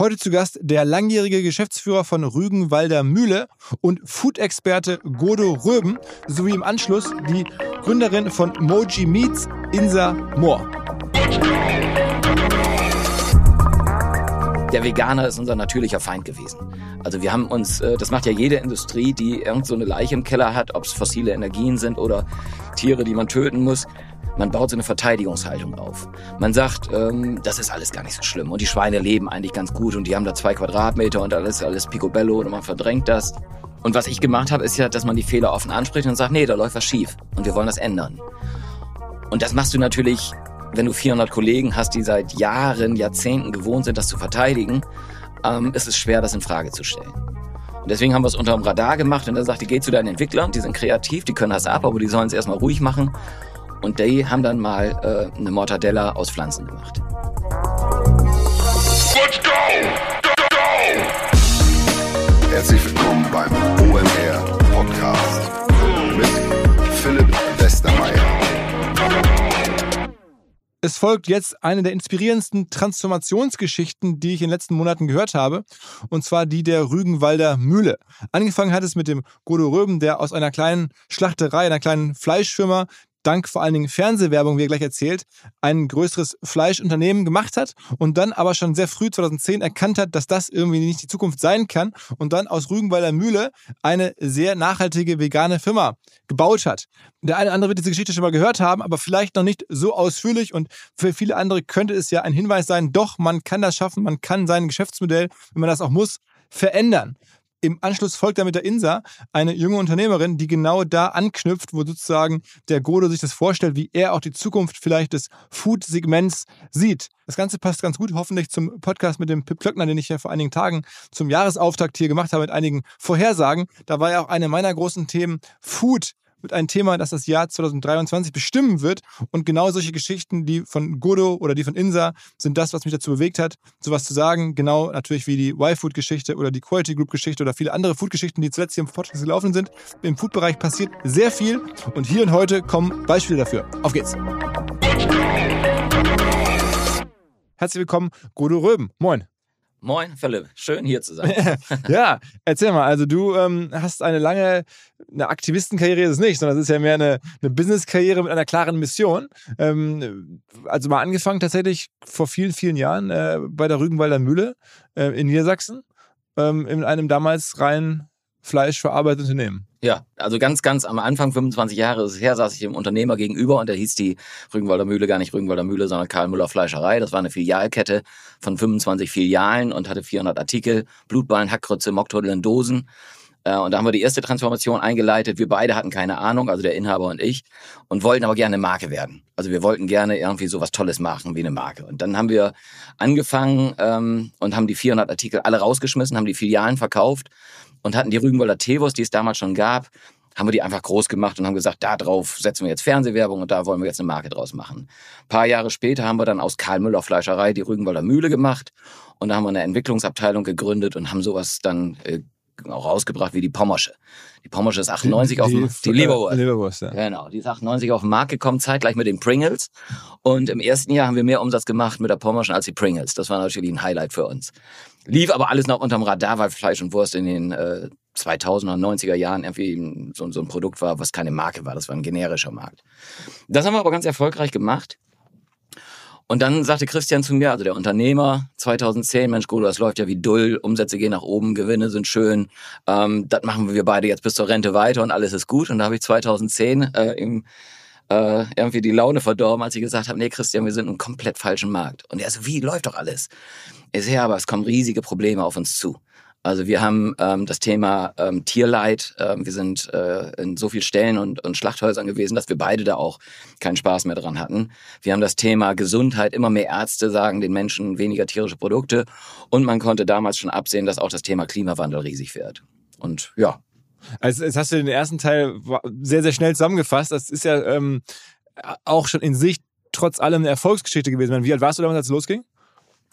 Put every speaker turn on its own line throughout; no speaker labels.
Heute zu Gast der langjährige Geschäftsführer von Rügenwalder Mühle und Food-Experte Godo Röben sowie im Anschluss die Gründerin von Moji Meats, Insa Mohr.
Der Veganer ist unser natürlicher Feind gewesen. Also wir haben uns, äh, das macht ja jede Industrie, die irgend so eine Leiche im Keller hat, ob es fossile Energien sind oder Tiere, die man töten muss. Man baut so eine Verteidigungshaltung auf. Man sagt, ähm, das ist alles gar nicht so schlimm und die Schweine leben eigentlich ganz gut und die haben da zwei Quadratmeter und alles alles picobello und man verdrängt das. Und was ich gemacht habe, ist ja, dass man die Fehler offen anspricht und sagt, nee, da läuft was schief und wir wollen das ändern. Und das machst du natürlich, wenn du 400 Kollegen hast, die seit Jahren, Jahrzehnten gewohnt sind, das zu verteidigen, ähm, ist es schwer, das in Frage zu stellen. Und deswegen haben wir es unter dem Radar gemacht und er sagte, geh zu deinen Entwicklern, die sind kreativ, die können das ab, aber die sollen es erstmal ruhig machen. Und die haben dann mal äh, eine Mortadella aus Pflanzen gemacht.
Let's go! Go, go! Herzlich willkommen beim OMR Podcast mit Philipp Westermeier.
Es folgt jetzt eine der inspirierendsten Transformationsgeschichten, die ich in den letzten Monaten gehört habe, und zwar die der Rügenwalder Mühle. Angefangen hat es mit dem Godo Röben, der aus einer kleinen Schlachterei, einer kleinen Fleischfirma, dank vor allen Dingen Fernsehwerbung, wie er gleich erzählt, ein größeres Fleischunternehmen gemacht hat und dann aber schon sehr früh 2010 erkannt hat, dass das irgendwie nicht die Zukunft sein kann und dann aus Rügenwalder Mühle eine sehr nachhaltige vegane Firma gebaut hat. Der eine oder andere wird diese Geschichte schon mal gehört haben, aber vielleicht noch nicht so ausführlich und für viele andere könnte es ja ein Hinweis sein, doch, man kann das schaffen, man kann sein Geschäftsmodell, wenn man das auch muss, verändern. Im Anschluss folgt dann mit der Insa eine junge Unternehmerin, die genau da anknüpft, wo sozusagen der Godo sich das vorstellt, wie er auch die Zukunft vielleicht des Food-Segments sieht. Das Ganze passt ganz gut, hoffentlich zum Podcast mit dem Pip Klöckner, den ich ja vor einigen Tagen zum Jahresauftakt hier gemacht habe mit einigen Vorhersagen. Da war ja auch eine meiner großen Themen Food mit einem Thema, das das Jahr 2023 bestimmen wird. Und genau solche Geschichten, die von Godo oder die von Insa, sind das, was mich dazu bewegt hat, sowas zu sagen. Genau natürlich wie die Y-Food-Geschichte oder die Quality Group-Geschichte oder viele andere Food-Geschichten, die zuletzt hier im Podcast gelaufen sind. Im Food-Bereich passiert sehr viel und hier und heute kommen Beispiele dafür. Auf geht's! Herzlich willkommen, Godo Röben. Moin.
Moin, Philipp. Schön hier zu sein.
ja, erzähl mal. Also du ähm, hast eine lange, eine Aktivistenkarriere ist es nicht, sondern es ist ja mehr eine, eine Business-Karriere mit einer klaren Mission. Ähm, also mal angefangen tatsächlich vor vielen, vielen Jahren äh, bei der Rügenwalder Mühle äh, in Niedersachsen ähm, in einem damals rein fleischverarbeitenden Unternehmen.
Ja, also ganz, ganz am Anfang, 25 Jahre ist es her, saß ich dem Unternehmer gegenüber und da hieß die Rügenwalder Mühle gar nicht Rügenwalder Mühle, sondern Karl Müller Fleischerei. Das war eine Filialkette von 25 Filialen und hatte 400 Artikel, Blutballen, Hackkrütze, Mocktrödel in Dosen. Äh, und da haben wir die erste Transformation eingeleitet. Wir beide hatten keine Ahnung, also der Inhaber und ich, und wollten aber gerne eine Marke werden. Also wir wollten gerne irgendwie so was Tolles machen wie eine Marke. Und dann haben wir angefangen ähm, und haben die 400 Artikel alle rausgeschmissen, haben die Filialen verkauft und hatten die Rügenwalder Teewurst, die es damals schon gab, haben wir die einfach groß gemacht und haben gesagt, da drauf setzen wir jetzt Fernsehwerbung und da wollen wir jetzt eine Marke draus machen. Ein paar Jahre später haben wir dann aus Karl Müller Fleischerei die Rügenwalder Mühle gemacht und da haben wir eine Entwicklungsabteilung gegründet und haben sowas dann äh, auch rausgebracht wie die Pommersche. Die Pommersche ist 98 die, auf dem, die, die Leberwurst. Leberwurst ja. Genau, die ist 98 auf den Markt gekommen, zeitgleich mit den Pringles. Und im ersten Jahr haben wir mehr Umsatz gemacht mit der Pommerschen als die Pringles. Das war natürlich ein Highlight für uns. Lief aber alles noch unterm Radar, weil Fleisch und Wurst in den äh, 2000er, 90er Jahren irgendwie so, so ein Produkt war, was keine Marke war. Das war ein generischer Markt. Das haben wir aber ganz erfolgreich gemacht. Und dann sagte Christian zu mir, also der Unternehmer, 2010, Mensch, Godo, das läuft ja wie Dull, Umsätze gehen nach oben, Gewinne sind schön, ähm, das machen wir beide jetzt bis zur Rente weiter und alles ist gut. Und da habe ich 2010 äh, im, äh, irgendwie die Laune verdorben, als ich gesagt habe, nee, Christian, wir sind im komplett falschen Markt. Und er so, wie, läuft doch alles. Ich ja, aber es kommen riesige Probleme auf uns zu. Also wir haben ähm, das Thema ähm, Tierleid. Ähm, wir sind äh, in so vielen Stellen und, und Schlachthäusern gewesen, dass wir beide da auch keinen Spaß mehr dran hatten. Wir haben das Thema Gesundheit. Immer mehr Ärzte sagen den Menschen weniger tierische Produkte. Und man konnte damals schon absehen, dass auch das Thema Klimawandel riesig wird. Und ja.
Also jetzt hast du den ersten Teil sehr, sehr schnell zusammengefasst. Das ist ja ähm, auch schon in sich trotz allem eine Erfolgsgeschichte gewesen. Wie alt warst du damals, als es losging?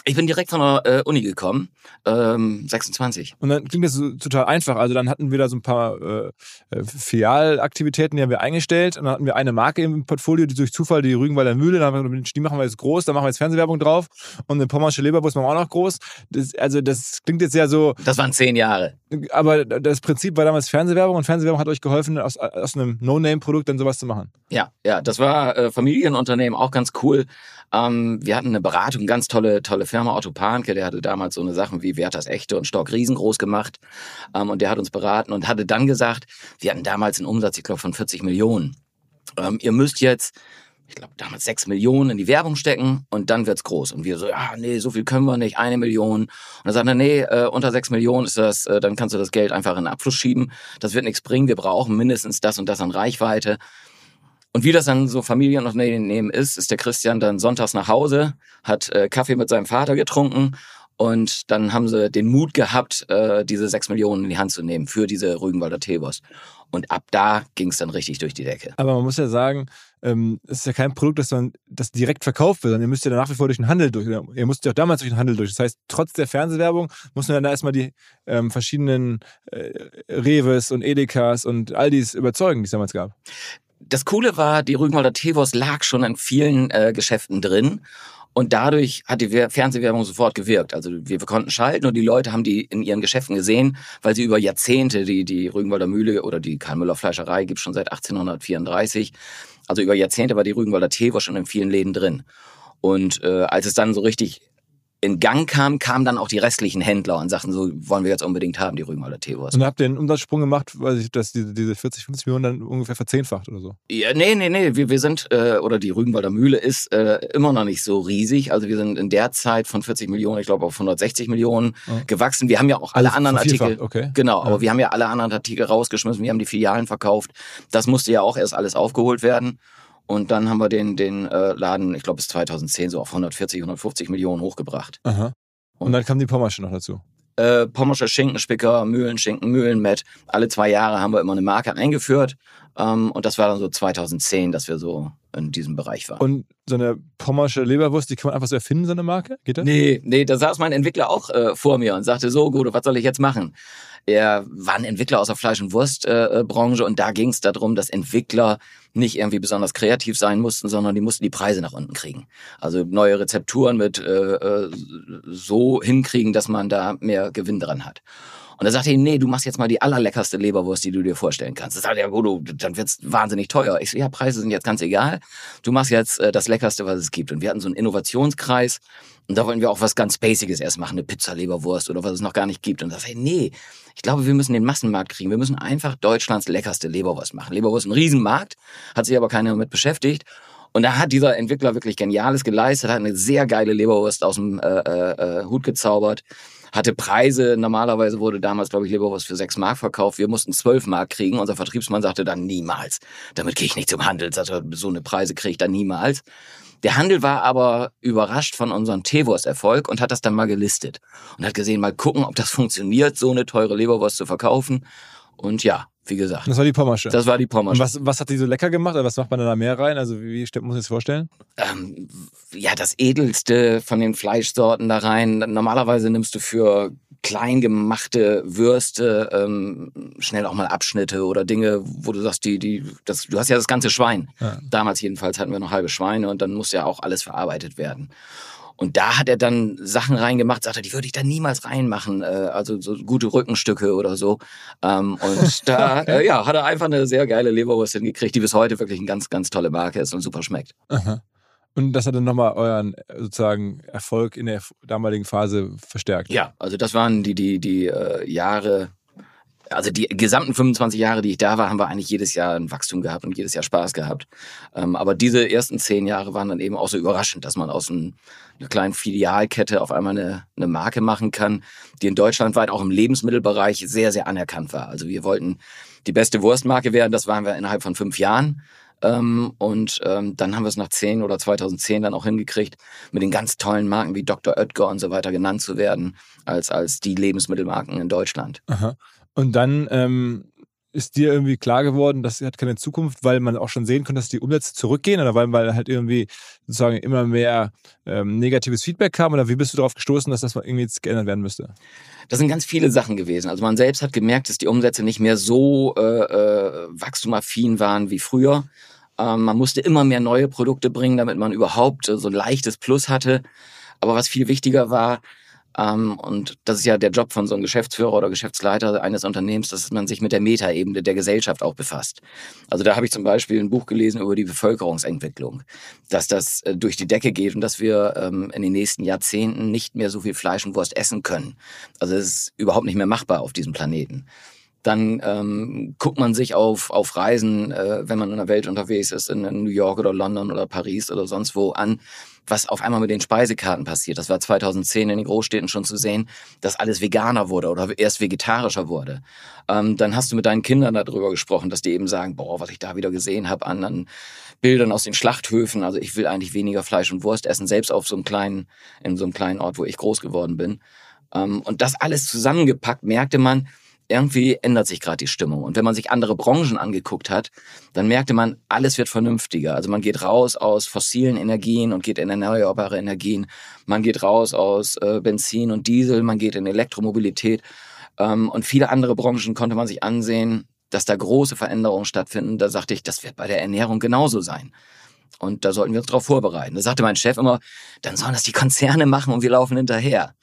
Ich bin direkt von der äh, Uni gekommen, ähm, 26.
Und dann klingt das so total einfach. Also dann hatten wir da so ein paar äh, äh, Filialaktivitäten, die haben wir eingestellt. Und dann hatten wir eine Marke im Portfolio, die durch Zufall die Rügenwalder Mühle. Dann haben wir, die machen wir jetzt groß, da machen wir jetzt Fernsehwerbung drauf. Und eine Pommersche Leberwurst machen wir auch noch groß. Das, also das klingt jetzt ja so,
Das waren zehn Jahre.
Aber das Prinzip war damals Fernsehwerbung und Fernsehwerbung hat euch geholfen, aus, aus einem No-Name-Produkt dann sowas zu machen.
Ja, ja, das war äh, Familienunternehmen, auch ganz cool. Ähm, wir hatten eine Beratung, ganz tolle, tolle Firma, Otto Panke, der hatte damals so eine Sachen wie Werthers Echte und Stock riesengroß gemacht. Ähm, und der hat uns beraten und hatte dann gesagt, wir hatten damals einen Umsatz, ich glaube, von 40 Millionen. Ähm, ihr müsst jetzt, ich glaube, damals 6 Millionen in die Werbung stecken und dann wird's groß. Und wir so, ja, nee, so viel können wir nicht, eine Million. Und dann sagt er, nee, äh, unter 6 Millionen ist das, äh, dann kannst du das Geld einfach in den Abfluss schieben. Das wird nichts bringen, wir brauchen mindestens das und das an Reichweite. Und wie das dann so Familienunternehmen ist, ist der Christian dann sonntags nach Hause, hat äh, Kaffee mit seinem Vater getrunken und dann haben sie den Mut gehabt, äh, diese sechs Millionen in die Hand zu nehmen für diese Rügenwalder Teebos. Und ab da ging es dann richtig durch die Decke.
Aber man muss ja sagen, ähm, es ist ja kein Produkt, das dann das direkt verkauft wird, sondern ihr müsst ja nach wie vor durch den Handel durch. Ihr musst ja auch damals durch den Handel durch. Das heißt, trotz der Fernsehwerbung muss man dann erstmal die ähm, verschiedenen äh, Reves und Edekas und Aldis überzeugen, die es damals gab.
Das Coole war, die Rügenwalder Teewurst lag schon in vielen äh, Geschäften drin. Und dadurch hat die Wer- Fernsehwerbung sofort gewirkt. Also wir, konnten schalten und die Leute haben die in ihren Geschäften gesehen, weil sie über Jahrzehnte, die, die Rügenwalder Mühle oder die Karl-Müller Fleischerei gibt schon seit 1834. Also über Jahrzehnte war die Rügenwalder Teewurst schon in vielen Läden drin. Und äh, als es dann so richtig in Gang kam, kamen dann auch die restlichen Händler und sagten so, wollen wir jetzt unbedingt haben, die Rügenwalder Teewurst.
Und habt ihr einen Umsatzsprung gemacht, weil sich das diese, diese 40, 50 Millionen dann ungefähr verzehnfacht oder so.
Ja, nee, nee, nee, wir, wir sind, äh, oder die Rügenwalder Mühle ist äh, immer noch nicht so riesig. Also wir sind in der Zeit von 40 Millionen, ich glaube auf 160 Millionen
Ja.
gewachsen. Wir haben ja auch alle
Also
anderen Artikel.
Okay.
Genau,
Ja.
aber wir haben ja alle anderen Artikel rausgeschmissen, wir haben die Filialen verkauft. Das musste ja auch erst alles aufgeholt werden. Und dann haben wir den, den äh, Laden, ich glaube bis 2010 so auf 140, 150 Millionen hochgebracht.
Aha. Und dann kam die Pommersche noch dazu.
Äh, Pommerscher Schinkenspicker, Mühlenschinken, Mühlenmett. Alle zwei Jahre haben wir immer eine Marke eingeführt. Ähm, und das war dann so 2010, dass wir so in diesem Bereich waren.
Und so eine Pommersche Leberwurst, die kann man einfach so erfinden, so eine Marke? Geht das?
Nee, nee, da saß mein Entwickler auch äh, vor mir und sagte so, Gude, was soll ich jetzt machen? Er war ein Entwickler aus der Fleisch- und Wurstbranche äh, und da ging es darum, dass Entwickler nicht irgendwie besonders kreativ sein mussten, sondern die mussten die Preise nach unten kriegen. Also neue Rezepturen mit äh, äh, so hinkriegen, dass man da mehr Gewinn dran hat. Und da sagte er, nee, du machst jetzt mal die allerleckerste Leberwurst, die du dir vorstellen kannst. Das sagt er, Gudo, dann wird's wahnsinnig teuer. Ich so, ja, Preise sind jetzt ganz egal. Du machst jetzt äh, das Leckerste, was es gibt. Und wir hatten so einen Innovationskreis und da wollten wir auch was ganz Basiges erst machen, eine Pizza-Leberwurst oder was es noch gar nicht gibt. Und da sagte er, nee, ich glaube, wir müssen den Massenmarkt kriegen. Wir müssen einfach Deutschlands leckerste Leberwurst machen. Leberwurst ist ein Riesenmarkt, hat sich aber keiner damit beschäftigt. Und da hat dieser Entwickler wirklich Geniales geleistet, hat eine sehr geile Leberwurst aus dem äh, äh, äh, Hut gezaubert, hatte Preise. Normalerweise wurde damals, glaube ich, Leberwurst für sechs Mark verkauft. Wir mussten zwölf Mark kriegen. Unser Vertriebsmann sagte dann niemals. Damit gehe ich nicht zum Handel. Sagte, so eine Preise kriege ich dann niemals. Der Handel war aber überrascht von unserem Teewurst-Erfolg und hat das dann mal gelistet und hat gesehen, mal gucken, ob das funktioniert, so eine teure Leberwurst zu verkaufen. Und ja, wie gesagt,
Das war die Pommersche.
das war die
Und
Pommersche.
was, was hat die so lecker gemacht? Oder was macht man da mehr rein? Also wie, wie muss sich das vorstellen?
ähm, ja, das edelste von den Fleischsorten da rein. Normalerweise nimmst du für klein gemachte Würste ähm, schnell auch mal Abschnitte oder Dinge, wo du sagst, die, die, das, du hast ja das ganze Schwein.
Ja.
Damals jedenfalls hatten wir noch halbe Schweine und dann muss ja auch alles verarbeitet werden. Und da hat er dann Sachen reingemacht, sagt er, die würde ich da niemals reinmachen, äh, also so gute Rückenstücke oder so. Ähm, und da äh, ja, hat er einfach eine sehr geile Leberwurst hingekriegt, die bis heute wirklich eine ganz, ganz tolle Marke ist und super schmeckt.
Aha. Und das hat dann nochmal euren äh, sozusagen Erfolg in der damaligen Phase verstärkt.
Ja, also das waren die, die, die äh, Jahre, also die gesamten 25 Jahre, die ich da war, haben wir eigentlich jedes Jahr ein Wachstum gehabt und jedes Jahr Spaß gehabt. Ähm, aber diese ersten zehn Jahre waren dann eben auch so überraschend, dass man aus einer kleinen Filialkette auf einmal eine, eine Marke machen kann, die in Deutschland weit auch im Lebensmittelbereich sehr, sehr anerkannt war. Also wir wollten die beste Wurstmarke werden, das waren wir innerhalb von fünf Jahren. Ähm, und ähm, dann haben wir es nach 10 oder 2010 dann auch hingekriegt, mit den ganz tollen Marken wie Dr. Oetker und so weiter genannt zu werden, als, als die Lebensmittelmarken in Deutschland.
Aha. Und dann ähm, ist dir irgendwie klar geworden, das hat keine Zukunft, weil man auch schon sehen konnte, dass die Umsätze zurückgehen oder weil, weil halt irgendwie sozusagen immer mehr ähm, negatives Feedback kam oder wie bist du darauf gestoßen, dass das mal irgendwie jetzt geändert werden müsste?
Das sind ganz viele Sachen gewesen. Also man selbst hat gemerkt, dass die Umsätze nicht mehr so äh, äh, wachstumaffin waren wie früher. Ähm, man musste immer mehr neue Produkte bringen, damit man überhaupt äh, so ein leichtes Plus hatte. Aber was viel wichtiger war, und das ist ja der Job von so einem Geschäftsführer oder Geschäftsleiter eines Unternehmens, dass man sich mit der Metaebene der Gesellschaft auch befasst. Also da habe ich zum Beispiel ein Buch gelesen über die Bevölkerungsentwicklung, dass das äh, durch die Decke geht und dass wir ähm, in den nächsten Jahrzehnten nicht mehr so viel Fleisch und Wurst essen können. Also es ist überhaupt nicht mehr machbar auf diesem Planeten dann ähm, guckt man sich auf, auf Reisen, äh, wenn man in der Welt unterwegs ist, in, in New York oder London oder Paris oder sonst wo an, was auf einmal mit den Speisekarten passiert. Das war 2010 in den Großstädten schon zu sehen, dass alles veganer wurde oder erst vegetarischer wurde. Ähm, dann hast du mit deinen Kindern darüber gesprochen, dass die eben sagen, boah, was ich da wieder gesehen habe an, an Bildern aus den Schlachthöfen. Also ich will eigentlich weniger Fleisch und Wurst essen, selbst auf so einem kleinen, in so einem kleinen Ort, wo ich groß geworden bin. Ähm, und das alles zusammengepackt, merkte man, irgendwie ändert sich gerade die Stimmung. Und wenn man sich andere Branchen angeguckt hat, dann merkte man, alles wird vernünftiger. Also man geht raus aus fossilen Energien und geht in erneuerbare Energien. Man geht raus aus äh, Benzin und Diesel, man geht in Elektromobilität. Ähm, und viele andere Branchen konnte man sich ansehen, dass da große Veränderungen stattfinden. Da sagte ich, das wird bei der Ernährung genauso sein. Und da sollten wir uns darauf vorbereiten. Da sagte mein Chef immer, dann sollen das die Konzerne machen und wir laufen hinterher.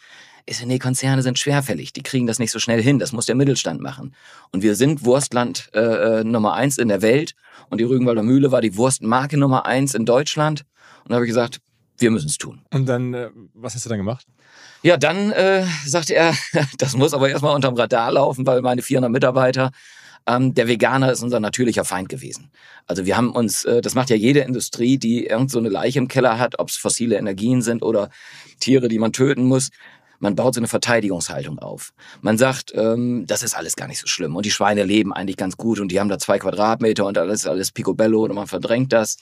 Ich so, nee, Konzerne sind schwerfällig, die kriegen das nicht so schnell hin, das muss der Mittelstand machen. Und wir sind Wurstland äh, äh, Nummer eins in der Welt und die Rügenwalder Mühle war die Wurstmarke Nummer eins in Deutschland. Und da habe ich gesagt, wir müssen es tun.
Und dann, äh, was hast du dann gemacht?
Ja, dann äh, sagte er, das muss aber erstmal unterm Radar laufen, weil meine 400 Mitarbeiter, ähm, der Veganer ist unser natürlicher Feind gewesen. Also wir haben uns, äh, das macht ja jede Industrie, die irgend so eine Leiche im Keller hat, ob es fossile Energien sind oder Tiere, die man töten muss. Man baut so eine Verteidigungshaltung auf. Man sagt, ähm, das ist alles gar nicht so schlimm und die Schweine leben eigentlich ganz gut und die haben da zwei Quadratmeter und alles alles picobello und man verdrängt das.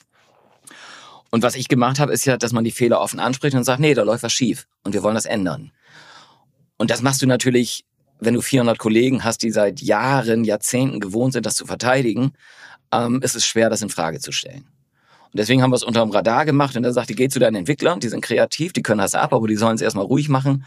Und was ich gemacht habe, ist ja, dass man die Fehler offen anspricht und sagt, nee, da läuft was schief und wir wollen das ändern. Und das machst du natürlich, wenn du 400 Kollegen hast, die seit Jahren, Jahrzehnten gewohnt sind, das zu verteidigen, ähm, ist es schwer, das in Frage zu stellen. Und deswegen haben wir es unter dem Radar gemacht. Und er sagte, geh zu deinen Entwicklern, die sind kreativ, die können das ab, aber die sollen es erstmal ruhig machen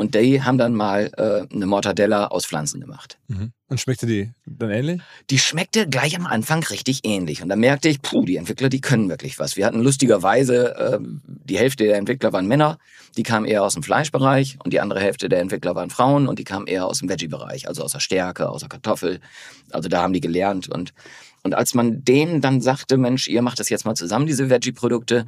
und die haben dann mal äh, eine Mortadella aus Pflanzen gemacht.
Mhm. Und schmeckte die dann ähnlich?
Die schmeckte gleich am Anfang richtig ähnlich. Und da merkte ich, puh, die Entwickler, die können wirklich was. Wir hatten lustigerweise, äh, die Hälfte der Entwickler waren Männer, die kamen eher aus dem Fleischbereich und die andere Hälfte der Entwickler waren Frauen und die kamen eher aus dem Veggie-Bereich, also aus der Stärke, aus der Kartoffel. Also da haben die gelernt. Und, und als man denen dann sagte, Mensch, ihr macht das jetzt mal zusammen, diese Veggie-Produkte,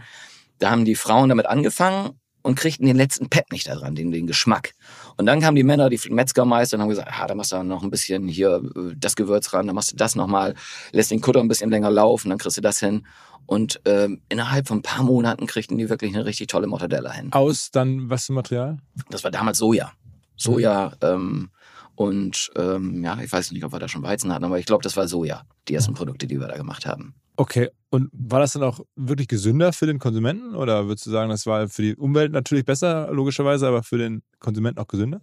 da haben die Frauen damit angefangen und kriegten den letzten Pep nicht daran, den, den Geschmack. Und dann kamen die Männer, die Metzgermeister und haben gesagt, ah, da machst du noch ein bisschen hier äh, das Gewürz ran, dann machst du das nochmal, lässt den Kutter ein bisschen länger laufen, dann kriegst du das hin. Und ähm, innerhalb von ein paar Monaten kriegten die wirklich eine richtig tolle Mortadella hin.
Aus dann was für Material?
Das war damals Soja. Soja ähm, und ähm, ja, ich weiß nicht, ob wir da schon Weizen hatten, aber ich glaube, das war Soja, die ersten Produkte, die wir da gemacht haben.
Okay, und war das dann auch wirklich gesünder für den Konsumenten oder würdest du sagen, das war für die Umwelt natürlich besser, logischerweise, aber für den Konsumenten auch gesünder?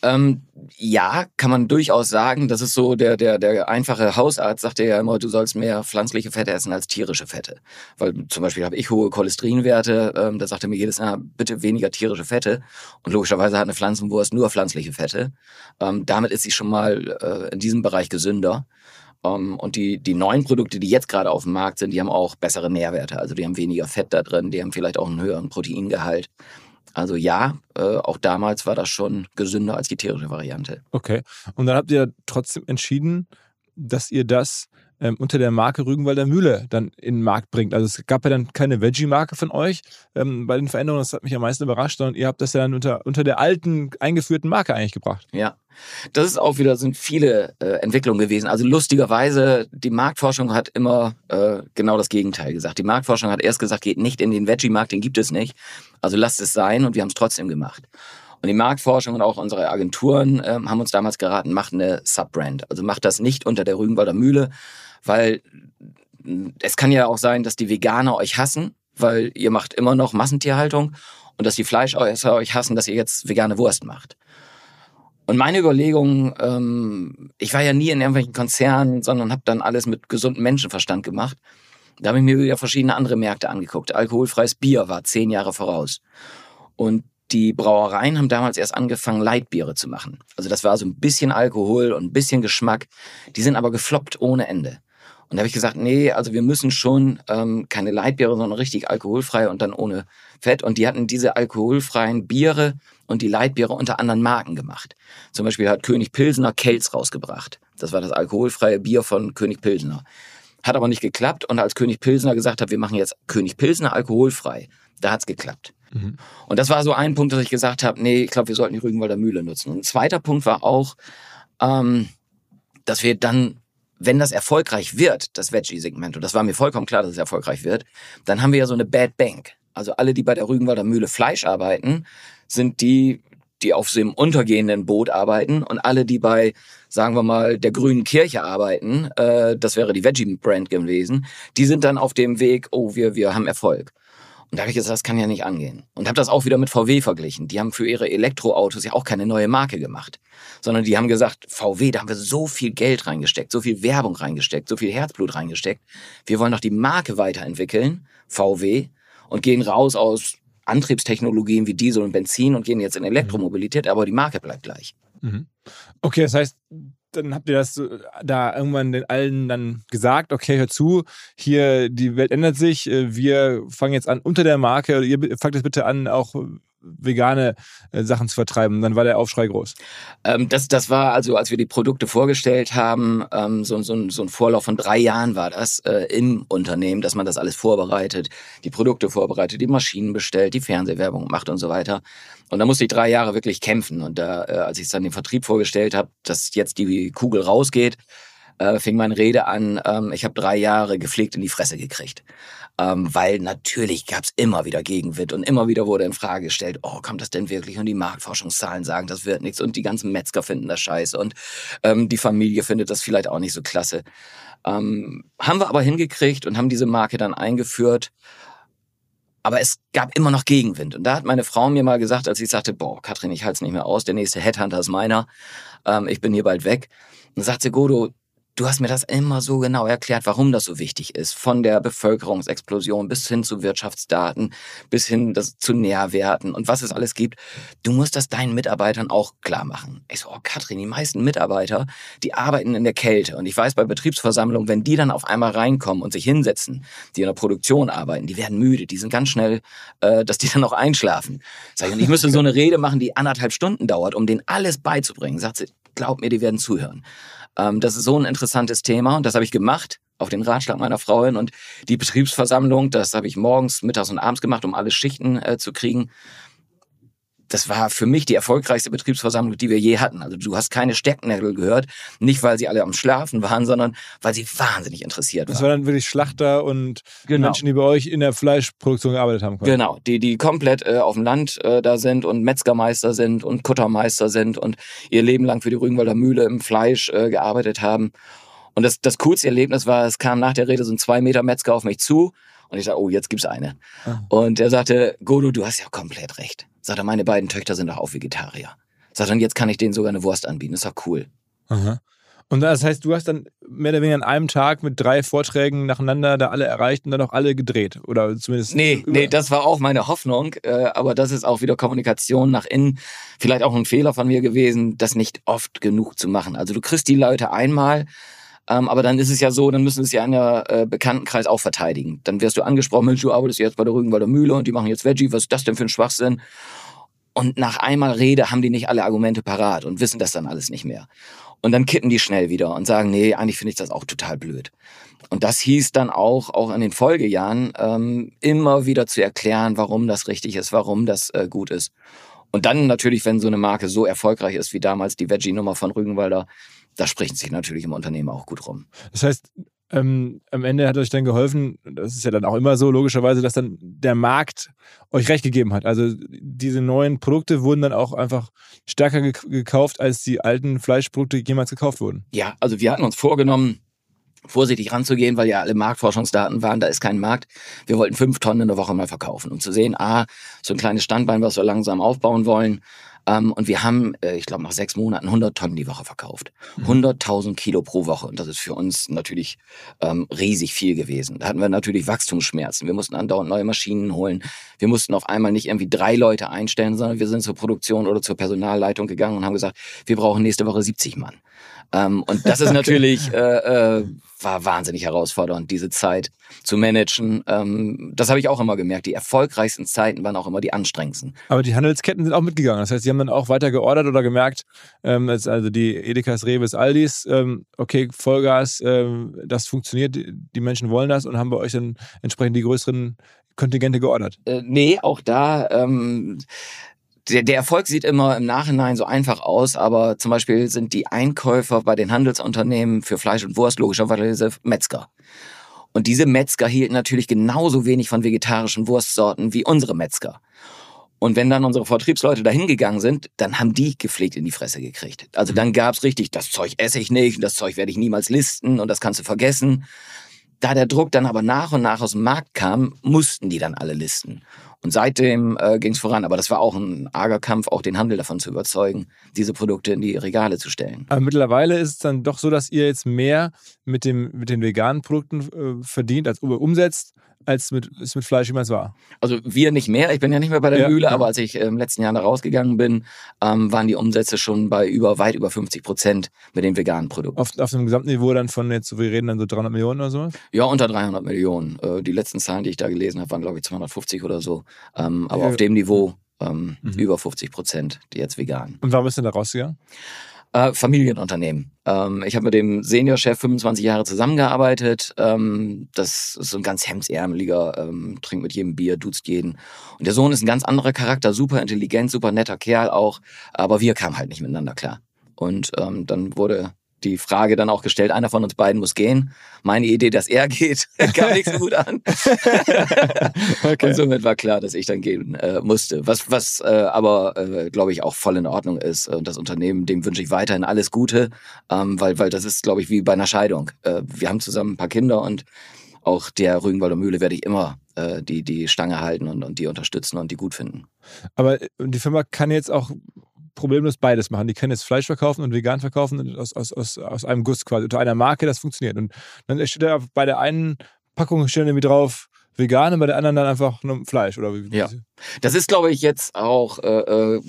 Ähm, ja, kann man durchaus sagen. Das ist so, der, der, der einfache Hausarzt sagt ja immer, du sollst mehr pflanzliche Fette essen als tierische Fette. Weil zum Beispiel habe ich hohe Cholesterinwerte, ähm, da sagt er mir jedes Jahr, bitte weniger tierische Fette. Und logischerweise hat eine Pflanzenwurst nur pflanzliche Fette. Ähm, damit ist sie schon mal äh, in diesem Bereich gesünder. Um, ähm, und die, die neuen Produkte, die jetzt gerade auf dem Markt sind, die haben auch bessere Nährwerte. Also die haben weniger Fett da drin, die haben vielleicht auch einen höheren Proteingehalt. Also ja, äh, auch damals war das schon gesünder als die tierische Variante.
Okay. Und dann habt ihr trotzdem entschieden, dass ihr das ähm, unter der Marke Rügenwalder Mühle dann in den Markt bringt. Also es gab ja dann keine Veggie-Marke von euch ähm, bei den Veränderungen, das hat mich am meisten überrascht, sondern ihr habt das ja dann unter, unter der alten, eingeführten Marke eigentlich gebracht.
Ja. Das ist auch wieder, sind viele äh, Entwicklungen gewesen. Also lustigerweise, die Marktforschung hat immer äh, genau das Gegenteil gesagt. Die Marktforschung hat erst gesagt, geht nicht in den Veggie-Markt, den gibt es nicht. Also lasst es sein und wir haben es trotzdem gemacht. Und die Marktforschung und auch unsere Agenturen äh, haben uns damals geraten, macht eine Subbrand. Also macht das nicht unter der Rügenwalder Mühle, weil es kann ja auch sein, dass die Veganer euch hassen, weil ihr macht immer noch Massentierhaltung und dass die Fleischesser euch hassen, dass ihr jetzt vegane Wurst macht. Und meine Überlegung, ähm, ich war ja nie in irgendwelchen Konzernen, sondern habe dann alles mit gesundem Menschenverstand gemacht. Da habe ich mir wieder verschiedene andere Märkte angeguckt. Alkoholfreies Bier war zehn Jahre voraus. Und die Brauereien haben damals erst angefangen, Leitbiere zu machen. Also das war so ein bisschen Alkohol und ein bisschen Geschmack. Die sind aber gefloppt ohne Ende. Und da habe ich gesagt, nee, also wir müssen schon ähm, keine Leitbiere, sondern richtig alkoholfrei und dann ohne Fett. Und die hatten diese alkoholfreien Biere und die Leitbiere unter anderen Marken gemacht. Zum Beispiel hat König Pilsener Kelz rausgebracht. Das war das alkoholfreie Bier von König Pilsener. Hat aber nicht geklappt. Und als König Pilsener gesagt hat, wir machen jetzt König Pilsener alkoholfrei, da hat's geklappt. Mhm. Und das war so ein Punkt, dass ich gesagt habe, nee, ich glaube, wir sollten die Rügenwalder Mühle nutzen. Und ein zweiter Punkt war auch, ähm, dass wir dann wenn das erfolgreich wird, das Veggie-Segment, und das war mir vollkommen klar, dass es erfolgreich wird, dann haben wir ja so eine Bad Bank. Also alle, die bei der Rügenwalder Mühle Fleisch arbeiten, sind die, die auf einem untergehenden Boot arbeiten und alle, die bei, sagen wir mal, der grünen Kirche arbeiten, äh, das wäre die Veggie-Brand gewesen, die sind dann auf dem Weg, oh, wir, wir haben Erfolg. Und da habe ich gesagt, das kann ja nicht angehen. Und habe das auch wieder mit VW verglichen. Die haben für ihre Elektroautos ja auch keine neue Marke gemacht, sondern die haben gesagt, VW, da haben wir so viel Geld reingesteckt, so viel Werbung reingesteckt, so viel Herzblut reingesteckt. Wir wollen doch die Marke weiterentwickeln, VW, und gehen raus aus Antriebstechnologien wie Diesel und Benzin und gehen jetzt in Elektromobilität, aber die Marke bleibt gleich.
Mhm. Okay, das heißt, dann habt ihr das da irgendwann den allen dann gesagt, okay, hör zu, hier die Welt ändert sich, äh, wir fangen jetzt an unter der Marke, ihr fangt jetzt bitte an, auch vegane äh, Sachen zu vertreiben. Dann war der Aufschrei groß.
Ähm, das, das war also, als wir die Produkte vorgestellt haben, ähm, so, so, so ein Vorlauf von drei Jahren war das äh, im Unternehmen, dass man das alles vorbereitet, die Produkte vorbereitet, die Maschinen bestellt, die Fernsehwerbung macht und so weiter. Und da musste ich drei Jahre wirklich kämpfen. Und da, äh, als ich es dann dem Vertrieb vorgestellt habe, dass jetzt die Kugel rausgeht, äh, fing meine Rede an, ähm, ich habe drei Jahre gepflegt in die Fresse gekriegt ähm, weil natürlich gab es immer wieder Gegenwind und immer wieder wurde in Frage gestellt, oh, kommt das denn wirklich? Und die Marktforschungszahlen sagen, das wird nichts und die ganzen Metzger finden das scheiße und ähm, die Familie findet das vielleicht auch nicht so klasse. Ähm, haben wir aber hingekriegt und haben diese Marke dann eingeführt. Aber es gab immer noch Gegenwind. Und da hat meine Frau mir mal gesagt, als ich sagte, boah, Katrin, ich halte es nicht mehr aus, der nächste Headhunter ist meiner, ähm, ich bin hier bald weg. Und sagt sie, Godo, Du hast mir das immer so genau erklärt, warum das so wichtig ist. Von der Bevölkerungsexplosion bis hin zu Wirtschaftsdaten, bis hin das, zu Nährwerten und was es alles gibt. Du musst das deinen Mitarbeitern auch klar machen. Ich so, oh Katrin, die meisten Mitarbeiter, die arbeiten in der Kälte. Und ich weiß bei Betriebsversammlungen, wenn die dann auf einmal reinkommen und sich hinsetzen, die in der Produktion arbeiten, die werden müde, die sind ganz schnell, äh, dass die dann noch einschlafen. Sag ich, und ich müsste so eine Rede machen, die anderthalb Stunden dauert, um denen alles beizubringen. Sagt sie, glaub mir, die werden zuhören. Ähm, das ist so ein interessantes Thema und das habe ich gemacht auf den Ratschlag meiner Frau hin und die Betriebsversammlung, das habe ich morgens, mittags und abends gemacht, um alle Schichten äh, zu kriegen das war für mich die erfolgreichste Betriebsversammlung, die wir je hatten. Also du hast keine Stecknadel gehört, nicht weil sie alle am Schlafen waren, sondern weil sie wahnsinnig interessiert waren.
Das waren dann wirklich Schlachter und genau. Menschen, die bei euch in der Fleischproduktion gearbeitet haben.
Quasi. Genau, die die komplett äh, auf dem Land äh, da sind und Metzgermeister sind und Kuttermeister sind und ihr Leben lang für die Rügenwalder Mühle im Fleisch äh, gearbeitet haben. Und das, das coolste Erlebnis war, es kam nach der Rede so ein zwei Meter Metzger auf mich zu und ich sage, oh, jetzt gibt's eine. Ah. Und er sagte, Godo, du hast ja komplett recht. Sagt er, meine beiden Töchter sind doch auch Vegetarier. Sagt er, jetzt kann ich denen sogar eine Wurst anbieten. Das ist doch cool.
Aha. Und das heißt, du hast dann mehr oder weniger an einem Tag mit drei Vorträgen nacheinander da alle erreicht und dann auch alle gedreht. Oder zumindest.
Nee, nee, das war auch meine Hoffnung. Äh, aber das ist auch wieder Kommunikation nach innen. Vielleicht auch ein Fehler von mir gewesen, das nicht oft genug zu machen. Also du kriegst die Leute einmal, ähm, aber dann ist es ja so, dann müssen es ja in der äh, Bekanntenkreis auch verteidigen. Dann wirst du angesprochen, Mensch, du arbeitest jetzt bei der Rügenwalder Mühle und die machen jetzt Veggie, was ist das denn für ein Schwachsinn? Und nach einmal Rede haben die nicht alle Argumente parat und wissen das dann alles nicht mehr. Und dann kippen die schnell wieder und sagen, nee, eigentlich finde ich das auch total blöd. Und das hieß dann auch, auch in den Folgejahren, ähm, immer wieder zu erklären, warum das richtig ist, warum das äh, gut ist. Und dann natürlich, wenn so eine Marke so erfolgreich ist wie damals die Veggie-Nummer von Rügenwalder, da spricht sich natürlich im Unternehmen auch gut rum.
Das heißt, ähm, am Ende hat euch dann geholfen, das ist ja dann auch immer so, logischerweise, dass dann der Markt euch recht gegeben hat. Also diese neuen Produkte wurden dann auch einfach stärker gekauft, als die alten Fleischprodukte jemals gekauft wurden.
Ja, also wir hatten uns vorgenommen, vorsichtig ranzugehen, weil ja alle Marktforschungsdaten waren, da ist kein Markt. Wir wollten fünf Tonnen in der Woche mal verkaufen, um zu sehen, ah, so ein kleines Standbein, was wir langsam aufbauen wollen. Ähm, und wir haben, äh, ich glaube, nach sechs Monaten 100 Tonnen die Woche verkauft. 100.000 Kilo pro Woche. Und das ist für uns natürlich ähm, riesig viel gewesen. Da hatten wir natürlich Wachstumsschmerzen. Wir mussten andauernd neue Maschinen holen. Wir mussten auf einmal nicht irgendwie drei Leute einstellen, sondern wir sind zur Produktion oder zur Personalleitung gegangen und haben gesagt, wir brauchen nächste Woche 70 Mann. Ähm, und das ist natürlich, äh, äh, war wahnsinnig herausfordernd, diese Zeit zu managen. Ähm, das habe ich auch immer gemerkt. Die erfolgreichsten Zeiten waren auch immer die anstrengendsten.
Aber die Handelsketten sind auch mitgegangen. Das heißt, sie haben dann auch weiter geordert oder gemerkt, ähm, also die Edekas, Reves, Aldis, ähm, okay, Vollgas, ähm, das funktioniert, die Menschen wollen das und haben bei euch dann entsprechend die größeren Kontingente geordert?
Äh, nee, auch da. Ähm, der, der Erfolg sieht immer im Nachhinein so einfach aus, aber zum Beispiel sind die Einkäufer bei den Handelsunternehmen für Fleisch und Wurst logischerweise Metzger. Und diese Metzger hielten natürlich genauso wenig von vegetarischen Wurstsorten wie unsere Metzger. Und wenn dann unsere Vertriebsleute dahin gegangen sind, dann haben die gepflegt in die Fresse gekriegt. Also dann gab's richtig, das Zeug esse ich nicht, das Zeug werde ich niemals listen und das kannst du vergessen. Da der Druck dann aber nach und nach aus dem Markt kam, mussten die dann alle listen. Und seitdem äh, ging es voran. Aber das war auch ein arger Kampf, auch den Handel davon zu überzeugen, diese Produkte in die Regale zu stellen.
Aber mittlerweile ist es dann doch so, dass ihr jetzt mehr mit, dem, mit den veganen Produkten äh, verdient, als umsetzt, als mit, mit Fleisch jemals war.
Also wir nicht mehr. Ich bin ja nicht mehr bei der ja, Mühle, ja. aber als ich äh, im letzten Jahr da rausgegangen bin, ähm, waren die Umsätze schon bei über weit über 50 Prozent mit den veganen Produkten.
Auf, auf dem Gesamtniveau dann von jetzt, wir reden dann so 300 Millionen oder sowas?
Ja, unter 300 Millionen. Äh, die letzten Zahlen, die ich da gelesen habe, waren glaube ich 250 oder so. Ähm, aber ja. auf dem Niveau ähm, mhm. über 50 Prozent, die jetzt vegan.
Und warum ist denn da rausgegangen?
Äh, Familienunternehmen. Ähm, ich habe mit dem Seniorchef 25 Jahre zusammengearbeitet. Ähm, das ist so ein ganz hemdsärmeliger, ähm, trinkt mit jedem Bier, duzt jeden. Und der Sohn ist ein ganz anderer Charakter, super intelligent, super netter Kerl auch. Aber wir kamen halt nicht miteinander klar. Und ähm, dann wurde die Frage dann auch gestellt, einer von uns beiden muss gehen. Meine Idee, dass er geht, kam nicht so gut an. okay. Und somit war klar, dass ich dann gehen äh, musste. Was, was äh, aber, äh, glaube ich, auch voll in Ordnung ist. Und das Unternehmen, dem wünsche ich weiterhin alles Gute, ähm, weil, weil das ist, glaube ich, wie bei einer Scheidung. Äh, wir haben zusammen ein paar Kinder und auch der Rügenwalder Mühle werde ich immer äh, die, die Stange halten und, und die unterstützen und die gut finden.
Aber die Firma kann jetzt auch problemlos beides machen. Die können jetzt Fleisch verkaufen und vegan verkaufen aus, aus, aus, aus einem Guss quasi, unter einer Marke, das funktioniert. Und dann steht da bei der einen Packung steht irgendwie drauf, vegan und bei der anderen dann einfach nur Fleisch oder wie?
Ja, das ist glaube ich jetzt auch äh, äh,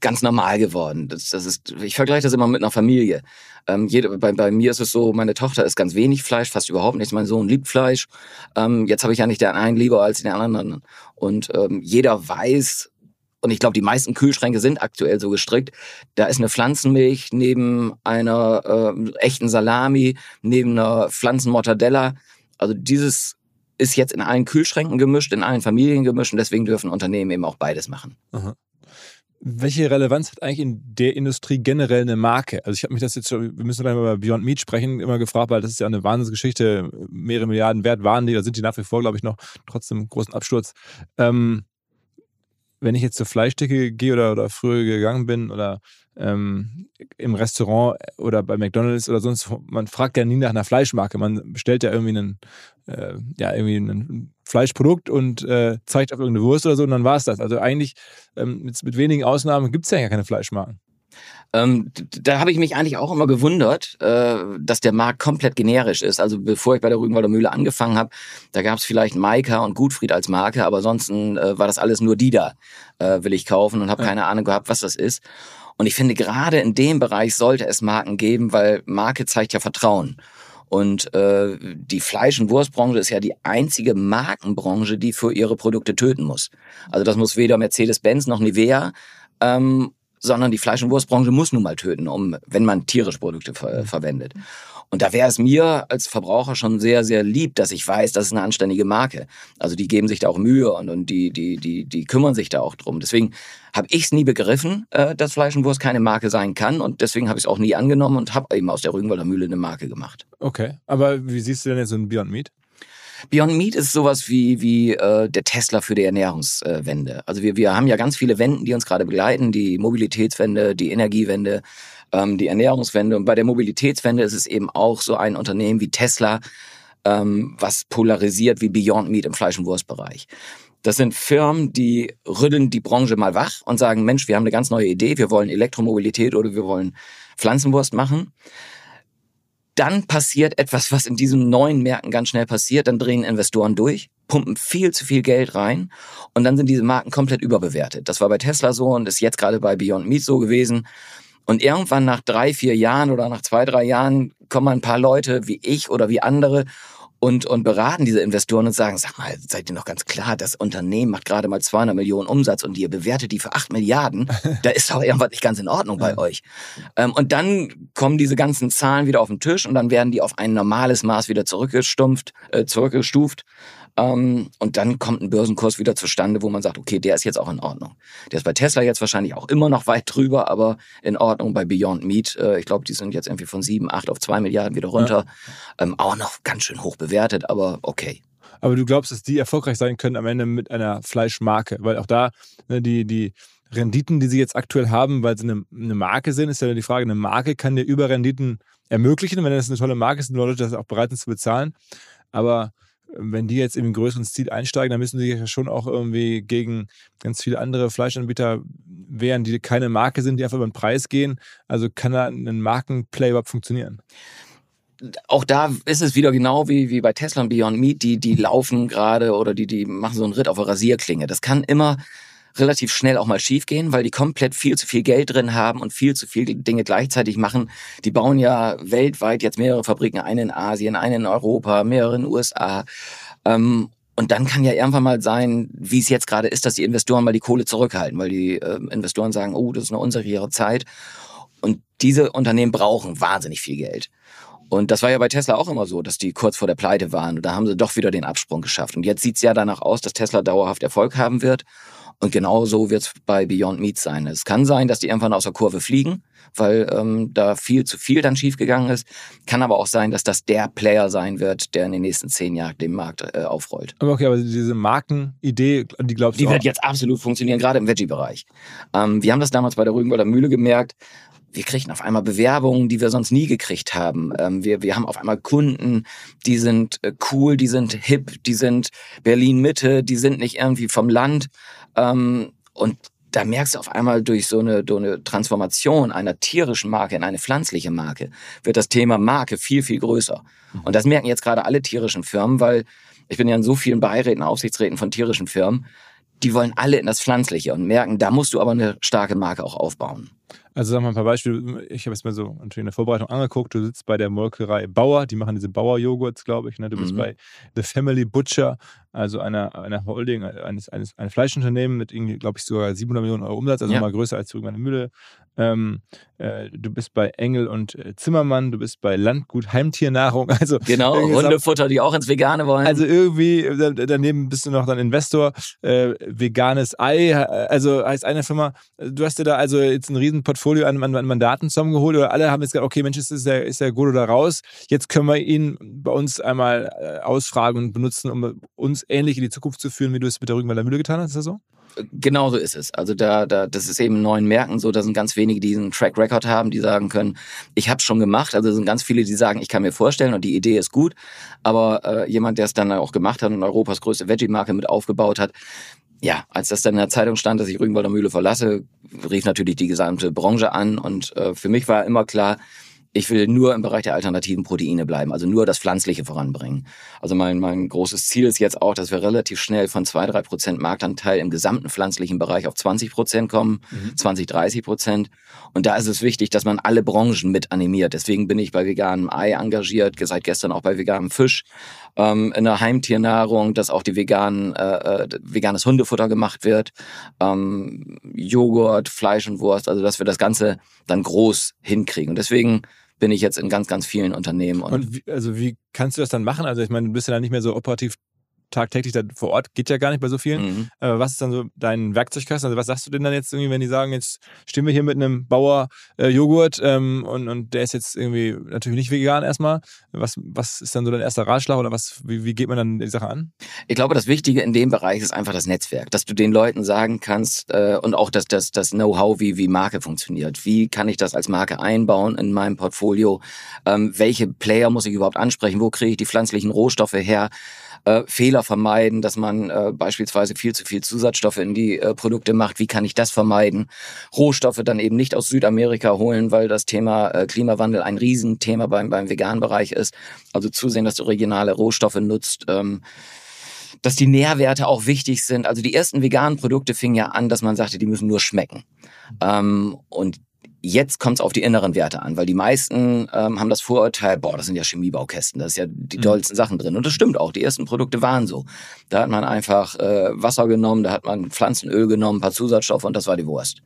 ganz normal geworden. Das, das ist, ich vergleiche das immer mit einer Familie. Ähm, jede, bei, bei mir ist es so, meine Tochter isst ganz wenig Fleisch, fast überhaupt nichts. Mein Sohn liebt Fleisch. Ähm, jetzt habe ich ja nicht den einen lieber als den anderen. Und ähm, jeder weiß, und ich glaube, die meisten Kühlschränke sind aktuell so gestrickt. Da ist eine Pflanzenmilch neben einer äh, echten Salami, neben einer Pflanzenmortadella. Also dieses ist jetzt in allen Kühlschränken gemischt, in allen Familien gemischt und deswegen dürfen Unternehmen eben auch beides machen. Aha.
Welche Relevanz hat eigentlich in der Industrie generell eine Marke? Also ich habe mich das jetzt schon, wir müssen gleich mal über Beyond Meat sprechen, immer gefragt, weil das ist ja eine Wahnsinnsgeschichte, mehrere Milliarden wert waren die, da sind die nach wie vor, glaube ich, noch trotzdem großen Absturz. Ähm, wenn ich jetzt zur Fleischdecke gehe oder, oder früher gegangen bin oder ähm, im Restaurant oder bei McDonalds oder sonst, man fragt ja nie nach einer Fleischmarke. Man bestellt ja irgendwie einen, äh, ja, irgendwie ein Fleischprodukt und äh, zeigt auf irgendeine Wurst oder so und dann war es das. Also eigentlich ähm, mit, mit wenigen Ausnahmen gibt es ja gar keine Fleischmarken.
Ähm, da habe ich mich eigentlich auch immer gewundert, äh, dass der Markt komplett generisch ist. Also bevor ich bei der Rügenwalder Mühle angefangen habe, da gab es vielleicht Maika und Gutfried als Marke, aber ansonsten äh, war das alles nur Dida, äh, will ich kaufen und habe ja. keine Ahnung gehabt, was das ist. Und ich finde, gerade in dem Bereich sollte es Marken geben, weil Marke zeigt ja Vertrauen. Und äh, die Fleisch- und Wurstbranche ist ja die einzige Markenbranche, die für ihre Produkte töten muss. Also das muss weder Mercedes-Benz noch Nivea ähm, sondern die Fleisch- und Wurstbranche muss nun mal töten, um, wenn man tierische Produkte ver mhm. verwendet. Und da wäre es mir als Verbraucher schon sehr, sehr lieb, dass ich weiß, das ist eine anständige Marke. Also die geben sich da auch Mühe und, und die, die, die, die kümmern sich da auch drum. Deswegen habe ich es nie begriffen, äh, dass Fleisch und Wurst keine Marke sein kann. Und deswegen habe ich es auch nie angenommen und habe eben aus der Rügenwalder Mühle eine Marke gemacht.
Okay, aber wie siehst du denn jetzt so ein Beyond Meat?
Beyond Meat ist sowas wie, wie äh, der Tesla für die Ernährungswende. also wir, wir haben ja ganz viele Wenden, die uns gerade begleiten, die Mobilitätswende, die Energiewende, ähm, die Ernährungswende. Und bei der Mobilitätswende ist es eben auch so ein Unternehmen wie Tesla, ähm, was polarisiert wie Beyond Meat im Fleisch- und Wurstbereich. Das sind Firmen, die rütteln die Branche mal wach und sagen, Mensch, wir haben eine ganz neue Idee, wir wollen Elektromobilität oder wir wollen Pflanzenwurst machen. Dann passiert etwas, was in diesen neuen Märkten ganz schnell passiert. Dann drehen Investoren durch, pumpen viel zu viel Geld rein und dann sind diese Marken komplett überbewertet. Das war bei Tesla so und ist jetzt gerade bei Beyond Meat so gewesen. Und irgendwann nach drei, vier Jahren oder nach zwei, drei Jahren kommen ein paar Leute wie ich oder wie andere und, und beraten diese Investoren und sagen, sag mal, seid ihr noch ganz klar, das Unternehmen macht gerade mal 200 Millionen Umsatz und ihr bewertet die für 8 Milliarden. Da ist doch irgendwas nicht ganz in Ordnung bei euch. Ähm, und dann kommen diese ganzen Zahlen wieder auf den Tisch und dann werden die auf ein normales Maß wieder zurückgestumpft, äh, zurückgestuft. Ähm, und dann kommt ein Börsenkurs wieder zustande, wo man sagt, okay, der ist jetzt auch in Ordnung. Der ist bei Tesla jetzt wahrscheinlich auch immer noch weit drüber, aber in Ordnung bei Beyond Meat. Äh, ich glaube, die sind jetzt irgendwie von 7, 8 auf 2 Milliarden wieder runter. Ja. Ähm, auch noch ganz schön hoch bewertet, aber okay.
Aber du glaubst, dass die erfolgreich sein können am Ende mit einer Fleischmarke? Weil auch da ne, die, die Renditen, die sie jetzt aktuell haben, weil sie eine, eine Marke sind, ist ja die Frage, eine Marke kann dir Überrenditen ermöglichen, wenn das eine tolle Marke ist, sind Leute das auch bereit sind zu bezahlen. Aber wenn die jetzt den größeren Stil einsteigen, dann müssen sie ja schon auch irgendwie gegen ganz viele andere Fleischanbieter wehren, die keine Marke sind, die einfach über den Preis gehen. Also kann da ein Markenplay überhaupt funktionieren?
auch da ist es wieder genau wie, wie bei Tesla und Beyond Meat, die, die laufen gerade oder die, die machen so einen Ritt auf der Rasierklinge. Das kann immer relativ schnell auch mal schiefgehen, weil die komplett viel zu viel Geld drin haben und viel zu viele Dinge gleichzeitig machen. Die bauen ja weltweit jetzt mehrere Fabriken, eine in Asien, eine in Europa, mehrere in den USA. Ähm, und dann kann ja irgendwann mal sein, wie es jetzt gerade ist, dass die Investoren mal die Kohle zurückhalten, weil die äh, Investoren sagen, oh, das ist eine unsichere Zeit. Und diese Unternehmen brauchen wahnsinnig viel Geld. Und das war ja bei Tesla auch immer so, dass die kurz vor der Pleite waren. Und da haben sie doch wieder den Absprung geschafft. Und jetzt sieht's ja danach aus, dass Tesla dauerhaft Erfolg haben wird. Und genau so wird es bei Beyond Meat sein. Es kann sein, dass die irgendwann aus der Kurve fliegen, weil ähm, da viel zu viel dann schiefgegangen ist. Kann aber auch sein, dass das der Player sein wird, der in den nächsten zehn Jahren den Markt äh, aufrollt.
Aber okay, aber diese Markenidee, die glaubst
du
Die
wird jetzt absolut funktionieren, gerade im Veggie-Bereich. Ähm, wir haben das damals bei der Rügenwalder Mühle gemerkt wir kriegen auf einmal Bewerbungen, die wir sonst nie gekriegt haben. Ähm, wir, wir haben auf einmal Kunden, die sind äh, cool, die sind hip, die sind Berlin Mitte, die sind nicht irgendwie vom Land. Ähm, und da merkst du auf einmal durch so eine, so eine Transformation einer tierischen Marke in eine pflanzliche Marke, wird das Thema Marke viel, viel größer. Mhm. Und das merken jetzt gerade alle tierischen Firmen, weil ich bin ja in so vielen Beiräten, Aufsichtsräten von tierischen Firmen, die wollen alle in das Pflanzliche und merken, da musst du aber eine starke Marke auch aufbauen.
Also sag mal ein paar Beispiele. Ich habe es mir so natürlich in der Vorbereitung angeguckt. Du sitzt bei der Molkerei Bauer, die machen diese Bauer-Joghurts, glaube ich. Ne? Du bist mhm. bei The Family Butcher, also einer, einer Holding, eines, eines, eines Fleischunternehmen mit irgendwie, glaube ich, sogar 700 Millionen Euro Umsatz, also ja. mal größer als irgendeine Mühle. Ähm, äh, du bist bei Engel und äh, Zimmermann, du bist bei Landgut Heimtiernahrung. Also
genau, Hundefutter, die auch ins Vegane wollen.
Also irgendwie, daneben bist du noch dann Investor, äh, veganes Ei, also heißt eine Firma, du hast dir da also jetzt ein riesen Portfolio an, an, an Mandaten zusammengeholt oder alle haben jetzt gesagt, okay, Mensch, ist der, ist der gut oder raus, jetzt können wir ihn bei uns einmal äh, ausfragen und benutzen, um uns ähnlich in die Zukunft zu führen, wie du es mit der Rügenwalder Mühle getan hast, ist das so?
Genau so ist es. Also da, da, das ist eben in neuen Märkten so, da sind ganz wenige, die diesen Track Record haben, die sagen können, ich habe schon gemacht. Also es sind ganz viele, die sagen, ich kann mir vorstellen und die Idee ist gut, aber äh, jemand, der es dann auch gemacht hat und Europas größte Veggie-Marke mit aufgebaut hat, ja, als das dann in der Zeitung stand, dass ich Rügenwalder Mühle verlasse, rief natürlich die gesamte Branche an und äh, für mich war immer klar, ich will nur im Bereich der alternativen Proteine bleiben, also nur das Pflanzliche voranbringen. Also mein, mein großes Ziel ist jetzt auch, dass wir relativ schnell von zwei drei Prozent Marktanteil im gesamten pflanzlichen Bereich auf 20 Prozent kommen, mhm. 20, 30 Prozent. Und da ist es wichtig, dass man alle Branchen mit animiert. Deswegen bin ich bei veganem Ei engagiert, seit gestern auch bei veganem Fisch, ähm, in der Heimtiernahrung, dass auch die veganen, äh, äh, veganes Hundefutter gemacht wird, ähm, Joghurt, Fleisch und Wurst, also dass wir das Ganze dann groß hinkriegen. Und deswegen bin ich jetzt in ganz, ganz vielen Unternehmen.
Und, und wie, also wie kannst du das dann machen? Also ich meine, du bist ja dann nicht mehr so operativ tagtäglich da vor Ort, geht ja gar nicht bei so vielen. Mhm. Äh, was ist dann so dein Werkzeugkasten? Also was sagst du denn dann jetzt irgendwie, wenn die sagen, jetzt stehen wir hier mit einem Bauer äh, Joghurt ähm, und, und der ist jetzt irgendwie natürlich nicht vegan erstmal. Was, was ist dann so dein erster Ratschlag oder was, wie, wie geht man dann die Sache an?
Ich glaube, das Wichtige in dem Bereich ist einfach das Netzwerk, dass du den Leuten sagen kannst äh, und auch das, das, das Know-how, wie, wie Marke funktioniert. Wie kann ich das als Marke einbauen in meinem Portfolio? Ähm, welche Player muss ich überhaupt ansprechen? Wo kriege ich die pflanzlichen Rohstoffe her? Äh, Fehler vermeiden, dass man äh, beispielsweise viel zu viel Zusatzstoffe in die äh, Produkte macht. Wie kann ich das vermeiden? Rohstoffe dann eben nicht aus Südamerika holen, weil das Thema äh, Klimawandel ein Riesenthema beim, beim veganen Bereich ist. Also zusehen, dass du regionale Rohstoffe nutzt. Ähm, dass die Nährwerte auch wichtig sind. Also die ersten veganen Produkte fingen ja an, dass man sagte, die müssen nur schmecken. Ähm, und Jetzt kommt es auf die inneren Werte an, weil die meisten ähm, haben das Vorurteil, boah, das sind ja Chemiebaukästen, da ist ja die mhm. tollsten Sachen drin. Und das stimmt auch, die ersten Produkte waren so. Da hat man einfach äh, Wasser genommen, da hat man Pflanzenöl genommen, ein paar Zusatzstoffe und das war die Wurst.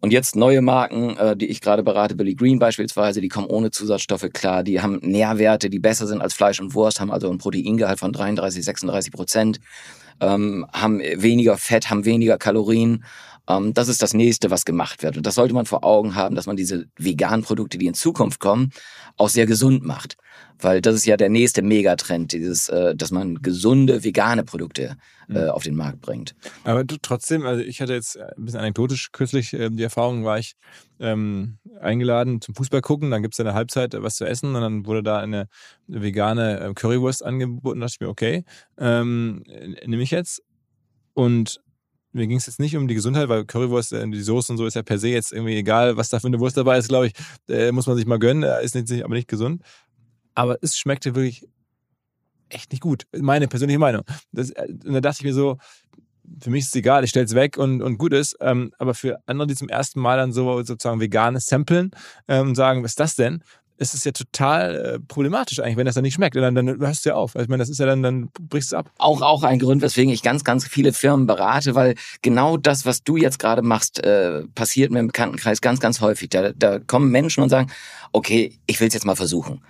Und jetzt neue Marken, äh, die ich gerade berate, Billy Green beispielsweise, die kommen ohne Zusatzstoffe klar, die haben Nährwerte, die besser sind als Fleisch und Wurst, haben also ein Proteingehalt von 33, 36 Prozent, ähm, haben weniger Fett, haben weniger Kalorien ähm, das ist das nächste, was gemacht wird. Und das sollte man vor Augen haben, dass man diese veganen Produkte, die in Zukunft kommen, auch sehr gesund macht. Weil das ist ja der nächste Megatrend, dieses, äh, dass man gesunde vegane Produkte äh, mhm. auf den Markt bringt.
Aber du, trotzdem, also ich hatte jetzt ein bisschen anekdotisch kürzlich äh, die Erfahrung, war ich ähm, eingeladen zum Fußball gucken, dann gibt es eine Halbzeit was zu essen und dann wurde da eine vegane äh, Currywurst angeboten. Da dachte ich mir, okay, ähm, nehme ich jetzt. Und mir ging es jetzt nicht um die Gesundheit, weil Currywurst, äh, die Soße und so ist ja per se jetzt irgendwie egal, was da für eine Wurst dabei ist, glaube ich, äh, muss man sich mal gönnen, ist nicht, aber nicht gesund. Aber es schmeckte wirklich echt nicht gut. Meine persönliche Meinung. Das, äh, und da dachte ich mir so, für mich ist es egal, ich stelle es weg und, und gut ist. Ähm, aber für andere, die zum ersten Mal dann so sozusagen veganes samplen ähm, sagen, was ist das denn? Ist es ja total äh, problematisch eigentlich, wenn das dann nicht schmeckt. Dann, dann hörst du ja auf. Also ich meine, das ist ja dann, dann brichst du ab.
Auch, auch ein Grund, weswegen ich ganz, ganz viele Firmen berate, weil genau das, was du jetzt gerade machst, äh, passiert mir im Bekanntenkreis ganz, ganz häufig. Da, da kommen Menschen und sagen, okay, ich will es jetzt mal versuchen.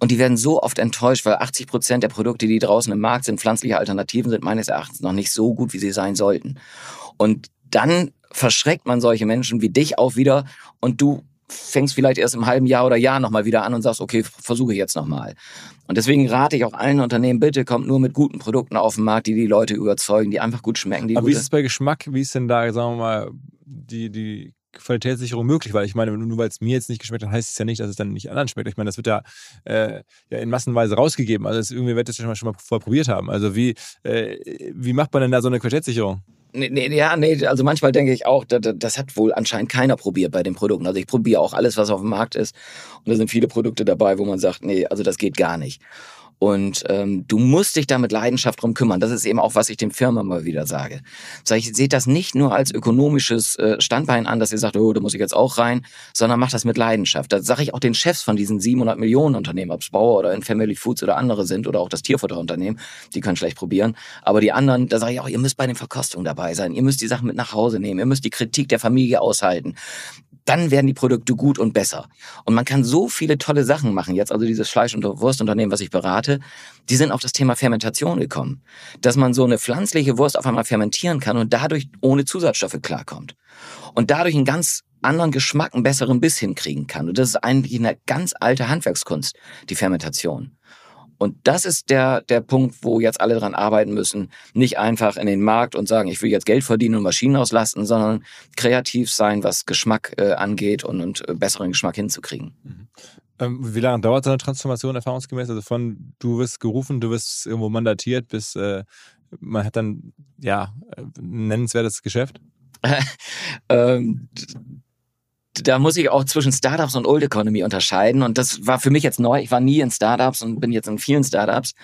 Und die werden so oft enttäuscht, weil 80 Prozent der Produkte, die draußen im Markt sind, pflanzliche Alternativen, sind meines Erachtens noch nicht so gut, wie sie sein sollten. Und dann verschreckt man solche Menschen wie dich auch wieder und du fängst vielleicht erst im halben Jahr oder Jahr nochmal wieder an und sagst, okay, versuche ich jetzt nochmal. Und deswegen rate ich auch allen Unternehmen, bitte kommt nur mit guten Produkten auf den Markt, die die Leute überzeugen, die einfach gut schmecken.
Aber wie ist es bei Geschmack? Wie ist denn da, sagen wir mal, die, die Qualitätssicherung möglich? Weil ich meine, nur weil es mir jetzt nicht geschmeckt hat, heißt es ja nicht, dass es dann nicht anderen schmeckt. Ich meine, das wird ja, äh, ja in Massenweise rausgegeben. Also das, irgendwie wird das schon mal, schon mal vorher probiert haben. Also wie, äh, wie macht man denn da so eine Qualitätssicherung?
Nee, nee, ja, nee, also manchmal denke ich auch, das, das hat wohl anscheinend keiner probiert bei den Produkten. Also ich probiere auch alles, was auf dem Markt ist. Und da sind viele Produkte dabei, wo man sagt, nee, also das geht gar nicht. Und ähm, du musst dich da mit Leidenschaft drum kümmern. Das ist eben auch, was ich den Firmen mal wieder sage. Sag ich, seht das nicht nur als ökonomisches äh, Standbein an, dass ihr sagt, oh, da muss ich jetzt auch rein, sondern macht das mit Leidenschaft. Das sage ich auch den Chefs von diesen 700 Millionen Unternehmen, ob es Bauer oder in Family Foods oder andere sind oder auch das Tierfutterunternehmen, die können schlecht probieren. Aber die anderen, da sage ich auch, ihr müsst bei den Verkostungen dabei sein. Ihr müsst die Sachen mit nach Hause nehmen. Ihr müsst die Kritik der Familie aushalten dann werden die Produkte gut und besser. Und man kann so viele tolle Sachen machen. Jetzt also dieses Fleisch- und Wurstunternehmen, was ich berate, die sind auf das Thema Fermentation gekommen. Dass man so eine pflanzliche Wurst auf einmal fermentieren kann und dadurch ohne Zusatzstoffe klarkommt. Und dadurch einen ganz anderen Geschmack, einen besseren Biss hinkriegen kann. Und das ist eigentlich eine ganz alte Handwerkskunst, die Fermentation. Und das ist der, der Punkt, wo jetzt alle dran arbeiten müssen. Nicht einfach in den Markt und sagen, ich will jetzt Geld verdienen und Maschinen auslasten, sondern kreativ sein, was Geschmack äh, angeht und, und äh, besseren Geschmack hinzukriegen.
Mhm. Ähm, wie lange dauert so eine Transformation erfahrungsgemäß? Also von du wirst gerufen, du wirst irgendwo mandatiert, bis äh, man hat dann ja ein nennenswertes Geschäft?
ähm, da muss ich auch zwischen Startups und Old Economy unterscheiden. Und das war für mich jetzt neu. Ich war nie in Startups und bin jetzt in vielen Startups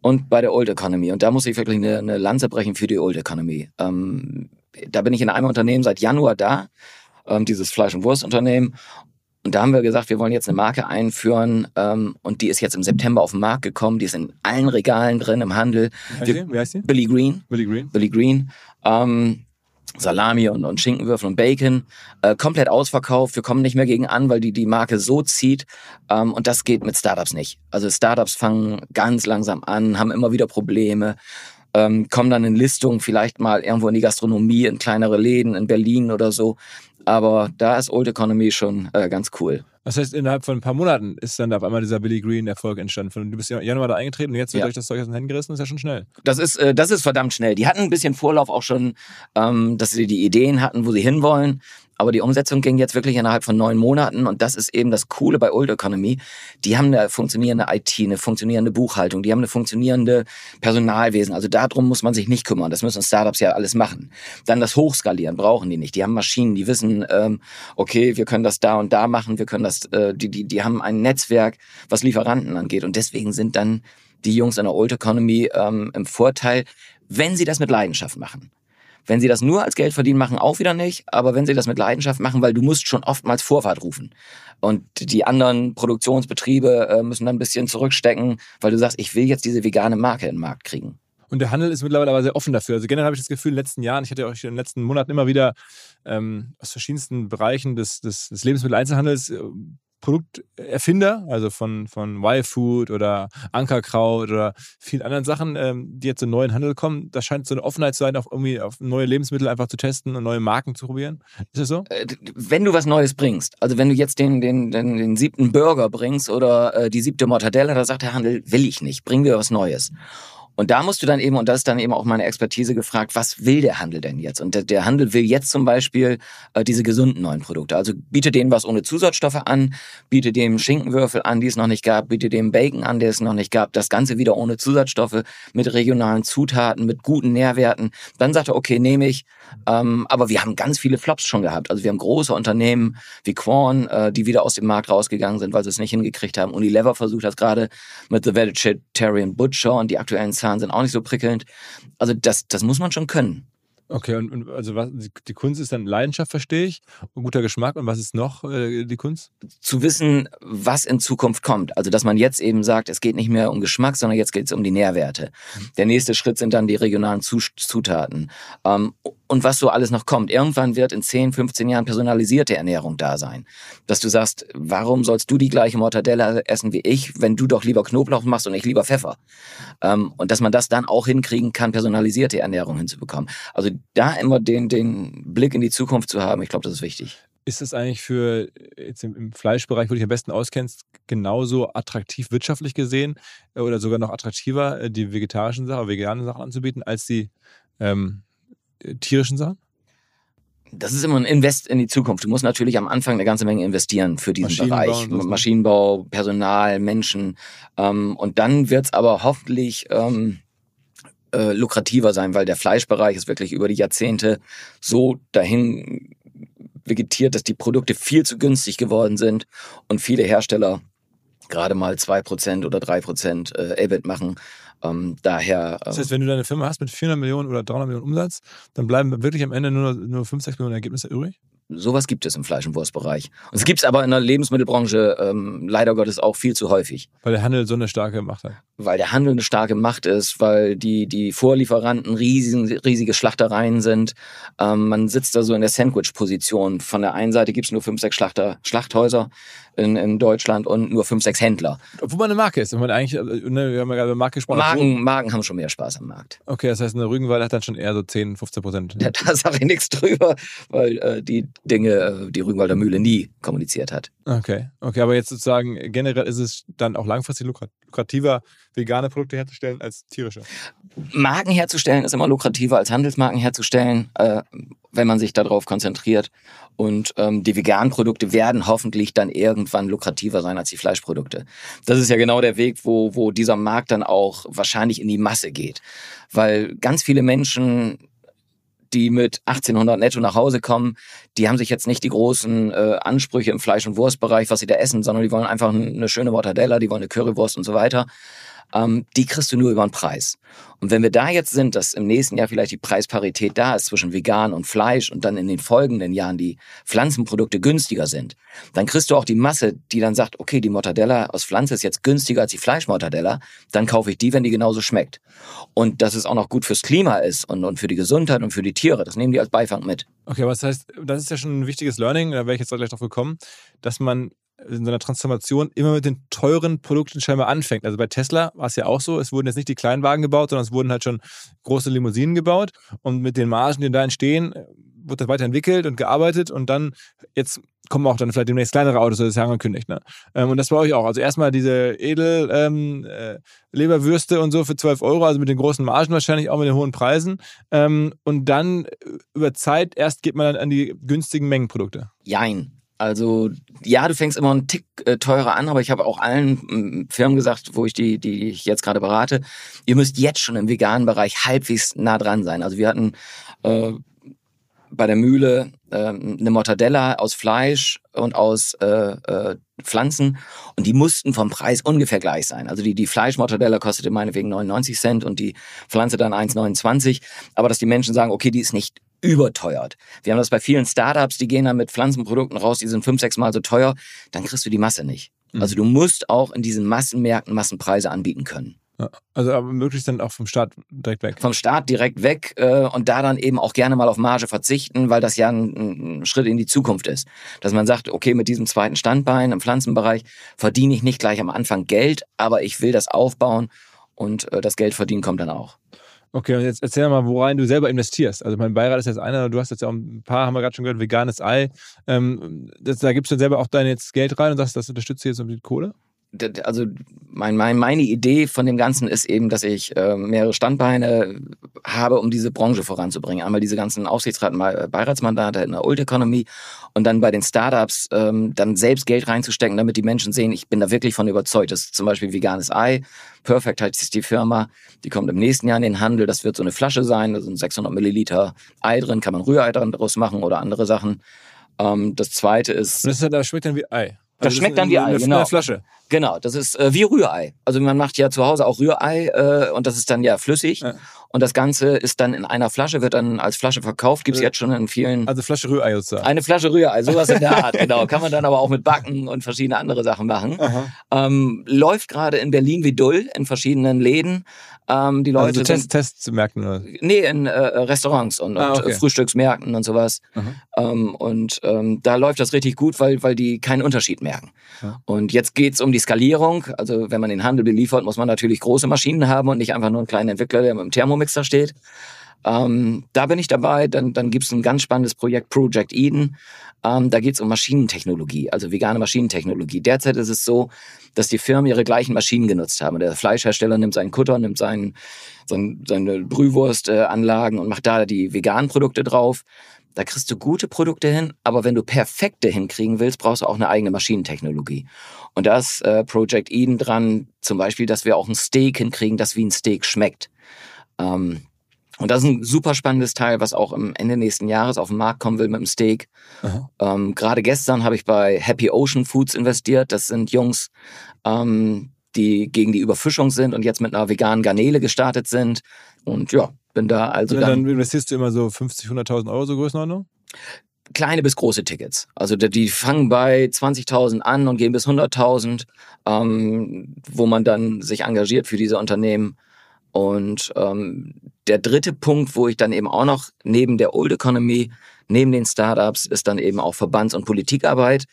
und bei der Old Economy. Und da muss ich wirklich eine, eine Lanze brechen für die Old Economy. Ähm, da bin ich in einem Unternehmen seit Januar da, ähm, dieses Fleisch- und Wurstunternehmen. Und da haben wir gesagt, wir wollen jetzt eine Marke einführen ähm, und die ist jetzt im September auf den Markt gekommen. Die ist in allen Regalen drin im Handel.
Wie heißt die? Wie heißt die?
Billy Green.
Billy Green.
Billy Green. Ähm, Salami und, und Schinkenwürfel und Bacon, äh, komplett ausverkauft. Wir kommen nicht mehr gegen an, weil die die Marke so zieht. Ähm, und das geht mit Startups nicht. Also Startups fangen ganz langsam an, haben immer wieder Probleme, ähm, kommen dann in Listungen vielleicht mal irgendwo in die Gastronomie, in kleinere Läden in Berlin oder so. Aber da ist Old Economy schon äh, ganz cool.
Das heißt, innerhalb von ein paar Monaten ist dann auf einmal dieser Billy Green-Erfolg entstanden. Du bist ja im Januar da eingetreten und jetzt wird
Ja.
euch das Zeug aus den Händen gerissen, das ist ja schon schnell.
Das ist, äh, das ist verdammt schnell. Die hatten ein bisschen Vorlauf auch schon, ähm, dass sie die Ideen hatten, wo sie hinwollen. Aber die Umsetzung ging jetzt wirklich innerhalb von neun Monaten. Und das ist eben das Coole bei Old Economy. Die haben eine funktionierende IT, eine funktionierende Buchhaltung, die haben eine funktionierende Personalwesen. Also darum muss man sich nicht kümmern. Das müssen Startups ja alles machen. Dann das Hochskalieren brauchen die nicht. Die haben Maschinen, die wissen, ähm, okay, wir können das da und da machen, wir können das, äh, die, die, die haben ein Netzwerk, was Lieferanten angeht. Und deswegen sind dann die Jungs in der Old Economy ähm, im Vorteil, wenn sie das mit Leidenschaft machen. Wenn sie das nur als Geld verdienen, machen auch wieder nicht, aber wenn sie das mit Leidenschaft machen, weil du musst schon oftmals Vorfahrt rufen. Und die anderen Produktionsbetriebe äh, müssen dann ein bisschen zurückstecken, weil du sagst, ich will jetzt diese vegane Marke in den Markt kriegen.
Und der Handel ist mittlerweile aber sehr offen dafür. Also generell habe ich das Gefühl, in den letzten Jahren, ich hatte euch in den letzten Monaten immer wieder ähm, aus verschiedensten Bereichen des, des, des Lebensmitteleinzelhandels äh, Produkterfinder, also von, von Y-Food oder Ankerkraut oder vielen anderen Sachen, ähm, die jetzt in neuen Handel kommen. Da scheint so eine Offenheit zu sein, auf irgendwie auf neue Lebensmittel einfach zu testen und neue Marken zu probieren. Ist das so?
Äh, wenn du was Neues bringst, also wenn du jetzt den, den, den, den siebten Burger bringst oder äh, die siebte Mortadella, da sagt der Handel, will ich nicht, bring mir was Neues. Und da musst du dann eben, und das ist dann eben auch meine Expertise gefragt, was will der Handel denn jetzt? Und der, der Handel will jetzt zum Beispiel äh, diese gesunden neuen Produkte. Also biete denen was ohne Zusatzstoffe an, biete dem Schinkenwürfel an, die es noch nicht gab, biete dem Bacon an, der es noch nicht gab. Das Ganze wieder ohne Zusatzstoffe, mit regionalen Zutaten, mit guten Nährwerten. Dann sagt er, okay, nehme ich. Ähm, aber wir haben ganz viele Flops schon gehabt. Also wir haben große Unternehmen wie Quorn, äh, die wieder aus dem Markt rausgegangen sind, weil sie es nicht hingekriegt haben. Unilever versucht das gerade mit The Vegetarian Butcher und die aktuellen Zahlen sind auch nicht so prickelnd. Also das, das muss man schon können.
Okay, und, und also was, die, Kunst ist dann Leidenschaft, verstehe ich, und guter Geschmack. Und was ist noch äh, die Kunst?
Zu wissen, was in Zukunft kommt. Also dass man jetzt eben sagt, es geht nicht mehr um Geschmack, sondern jetzt geht es um die Nährwerte. Der nächste Schritt sind dann die regionalen Zutaten. Ähm, und was so alles noch kommt. Irgendwann wird in 10, 15 Jahren personalisierte Ernährung da sein. Dass du sagst, warum sollst du die gleiche Mortadella essen wie ich, wenn du doch lieber Knoblauch machst und ich lieber Pfeffer? Ähm, und dass man das dann auch hinkriegen kann, personalisierte Ernährung hinzubekommen. Also da immer den, den Blick in die Zukunft zu haben, ich glaube, das ist wichtig.
Ist das eigentlich für jetzt im, Fleischbereich, wo du dich am besten auskennst, genauso attraktiv wirtschaftlich gesehen äh, oder sogar noch attraktiver, äh, die vegetarischen Sachen, veganen Sachen anzubieten, als die ähm, äh, tierischen Sachen?
Das ist immer ein Invest in die Zukunft. Du musst natürlich am Anfang eine ganze Menge investieren für diesen
Maschinenbau
Bereich.
ne?
Maschinenbau, Personal, Menschen. Ähm, und dann wird's aber hoffentlich ähm, äh, lukrativer sein, weil der Fleischbereich ist wirklich über die Jahrzehnte so dahin vegetiert, dass die Produkte viel zu günstig geworden sind und viele Hersteller gerade mal 2% oder 3% äh, EBIT machen. Ähm, daher
Das
ähm,
heißt, wenn du deine Firma hast mit 400 Millionen oder 300 Millionen Umsatz, dann bleiben wirklich am Ende nur, nur 5, 6 Millionen Ergebnisse übrig?
Sowas gibt es im Fleisch- und Wurstbereich. Und es gibt es aber in der Lebensmittelbranche ähm, leider Gottes auch viel zu häufig.
Weil der Handel so eine starke Macht hat.
Weil der Handel eine starke Macht ist, weil die, die Vorlieferanten riesen, riesige Schlachtereien sind. Ähm, man sitzt da so in der Sandwich-Position. Von der einen Seite gibt es nur fünf, sechs Schlachter, Schlachthäuser in, in Deutschland und nur fünf, sechs Händler.
Obwohl man eine Marke ist. Wenn man eigentlich, äh, ne, wir haben ja gerade über Marke gesprochen.
Magen, Magen haben schon mehr Spaß am Markt.
Okay, das heißt, eine Rügenwalde hat dann schon eher so 10, 15 Prozent.
Ja, da sage ich nichts drüber, weil äh, die Dinge, äh, die Rügenwalder Mühle nie kommuniziert hat.
Okay, okay, aber jetzt sozusagen generell ist es dann auch langfristig lukrat- lukrativer, vegane Produkte herzustellen als tierische.
Marken herzustellen ist immer lukrativer als Handelsmarken herzustellen, äh, wenn man sich darauf konzentriert. Und ähm, die veganen Produkte werden hoffentlich dann irgendwann lukrativer sein als die Fleischprodukte. Das ist ja genau der Weg, wo, wo dieser Markt dann auch wahrscheinlich in die Masse geht. Weil ganz viele Menschen die mit 1800 netto nach Hause kommen, die haben sich jetzt nicht die großen äh, Ansprüche im Fleisch- und Wurstbereich, was sie da essen, sondern die wollen einfach eine schöne Mortadella, die wollen eine Currywurst und so weiter. Ähm, die kriegst du nur über den Preis. Und wenn wir da jetzt sind, dass im nächsten Jahr vielleicht die Preisparität da ist zwischen vegan und Fleisch und dann in den folgenden Jahren die Pflanzenprodukte günstiger sind, dann kriegst du auch die Masse, die dann sagt, okay, die Mortadella aus Pflanze ist jetzt günstiger als die Fleischmortadella, dann kaufe ich die, wenn die genauso schmeckt. Und dass es auch noch gut fürs Klima ist und, und für die Gesundheit und für die Tiere, das nehmen die als Beifang mit.
Okay, aber das heißt, das ist ja schon ein wichtiges Learning, da wäre ich jetzt gleich drauf gekommen, dass man in seiner Transformation immer mit den teuren Produkten scheinbar anfängt. Also bei Tesla war es ja auch so, es wurden jetzt nicht die Kleinwagen gebaut, sondern es wurden halt schon große Limousinen gebaut und mit den Margen, die da entstehen, wird das weiterentwickelt und gearbeitet und dann jetzt kommen auch dann vielleicht demnächst kleinere Autos, das ist ja angekündigt. Ne? Ähm, und das bei euch auch. Also erstmal diese edel ähm, äh, Leberwürste und so für 12 Euro, also mit den großen Margen wahrscheinlich, auch mit den hohen Preisen. Ähm, und dann über Zeit erst geht man dann an die günstigen Mengenprodukte.
Jein. Also ja, du fängst immer einen Tick äh, teurer an, aber ich habe auch allen ähm, Firmen gesagt, wo ich die, die ich jetzt gerade berate, ihr müsst jetzt schon im veganen Bereich halbwegs nah dran sein. Also wir hatten äh, bei der Mühle äh, eine Mortadella aus Fleisch und aus äh, äh, Pflanzen und die mussten vom Preis ungefähr gleich sein. Also die, die Fleischmortadella kostete meinetwegen 99 Cent und die Pflanze dann 1,29. Aber dass die Menschen sagen, okay, die ist nicht überteuert. Wir haben das bei vielen Startups, die gehen dann mit Pflanzenprodukten raus, die sind fünf, sechs Mal so teuer, dann kriegst du die Masse nicht. Mhm. Also du musst auch in diesen Massenmärkten Massenpreise anbieten können.
Also aber möglichst dann auch vom Start direkt weg.
Vom Start direkt weg äh, und da dann eben auch gerne mal auf Marge verzichten, weil das ja ein, ein, Schritt in die Zukunft ist. Dass man sagt, okay, mit diesem zweiten Standbein im Pflanzenbereich verdiene ich nicht gleich am Anfang Geld, aber ich will das aufbauen und äh, das Geld verdienen kommt dann auch.
Okay, und jetzt erzähl mal, worein du selber investierst. Also mein Beirat ist jetzt einer, du hast jetzt ja auch ein paar, haben wir gerade schon gehört, veganes Ei. Ähm, das, da gibst du dann selber auch dein jetzt Geld rein und sagst, das unterstützt du jetzt mit Kohle?
Also mein, mein, meine Idee von dem Ganzen ist eben, dass ich äh, mehrere Standbeine habe, um diese Branche voranzubringen. Einmal diese ganzen Aufsichtsraten, äh, Beiratsmandate in der Old Economy und dann bei den Startups ähm, dann selbst Geld reinzustecken, damit die Menschen sehen, ich bin da wirklich von überzeugt. Das ist zum Beispiel veganes Ei. Perfect heißt die Firma. Die kommt im nächsten Jahr in den Handel. Das wird so eine Flasche sein. Da sind 600 Milliliter Ei drin. Kann man Rührei daraus machen oder andere Sachen. Ähm, das zweite ist...
Und das, das schmeckt dann wie Ei.
Das also schmeckt dann wie Ei,
eine,
genau.
Eine Flasche.
Genau, das ist äh, wie Rührei. Also man macht ja zu Hause auch Rührei äh, und das ist dann ja flüssig. Ja. Und das Ganze ist dann in einer Flasche, wird dann als Flasche verkauft, gibt's jetzt schon in vielen.
Also Flasche Rührei sozusagen.
Eine Flasche Rührei, sowas in der Art, genau. Kann man dann aber auch mit Backen und verschiedene andere Sachen machen. Ähm, läuft gerade in Berlin wie Dull in verschiedenen Läden. Ähm, die Leute
also so Test, Testmärkten oder?
Nee, in äh, Restaurants und, ah, okay. und Frühstücksmärkten und sowas. Ähm, und ähm, da läuft das richtig gut, weil, weil die keinen Unterschied merken. Ja. Und jetzt geht's um die Skalierung. Also wenn man den Handel beliefert, muss man natürlich große Maschinen haben und nicht einfach nur einen kleinen Entwickler, der mit dem Thermomixer steht. Ähm, da bin ich dabei. Dann, dann gibt's ein ganz spannendes Projekt Project Eden. Ähm, da geht's um Maschinentechnologie, also vegane Maschinentechnologie. Derzeit ist es so, dass die Firmen ihre gleichen Maschinen genutzt haben. Der Fleischhersteller nimmt seinen Kutter, nimmt seinen, seinen, seine Brühwurstanlagen und macht da die veganen Produkte drauf. Da kriegst du gute Produkte hin, aber wenn du perfekte hinkriegen willst, brauchst du auch eine eigene Maschinentechnologie. Und da ist äh, Project Eden dran, zum Beispiel, dass wir auch ein Steak hinkriegen, das wie ein Steak schmeckt. Ähm, und das ist ein super spannendes Teil, was auch im Ende nächsten Jahres auf den Markt kommen will mit dem Steak. Ähm, Gerade gestern habe ich bei Happy Ocean Foods investiert. Das sind Jungs, ähm, die gegen die Überfischung sind und jetzt mit einer veganen Garnele gestartet sind. Und ja, bin da also.
Dann, dann investierst du immer so 50, 100.000 Euro so Größenordnung?
kleine bis große Tickets. Also die fangen bei 20.000 an und gehen bis 100.000, ähm, wo man dann sich engagiert für diese Unternehmen. Und ähm, der dritte Punkt, wo ich dann eben auch noch neben der Old Economy, neben den Startups, ist dann eben auch Verbands- und Politikarbeit.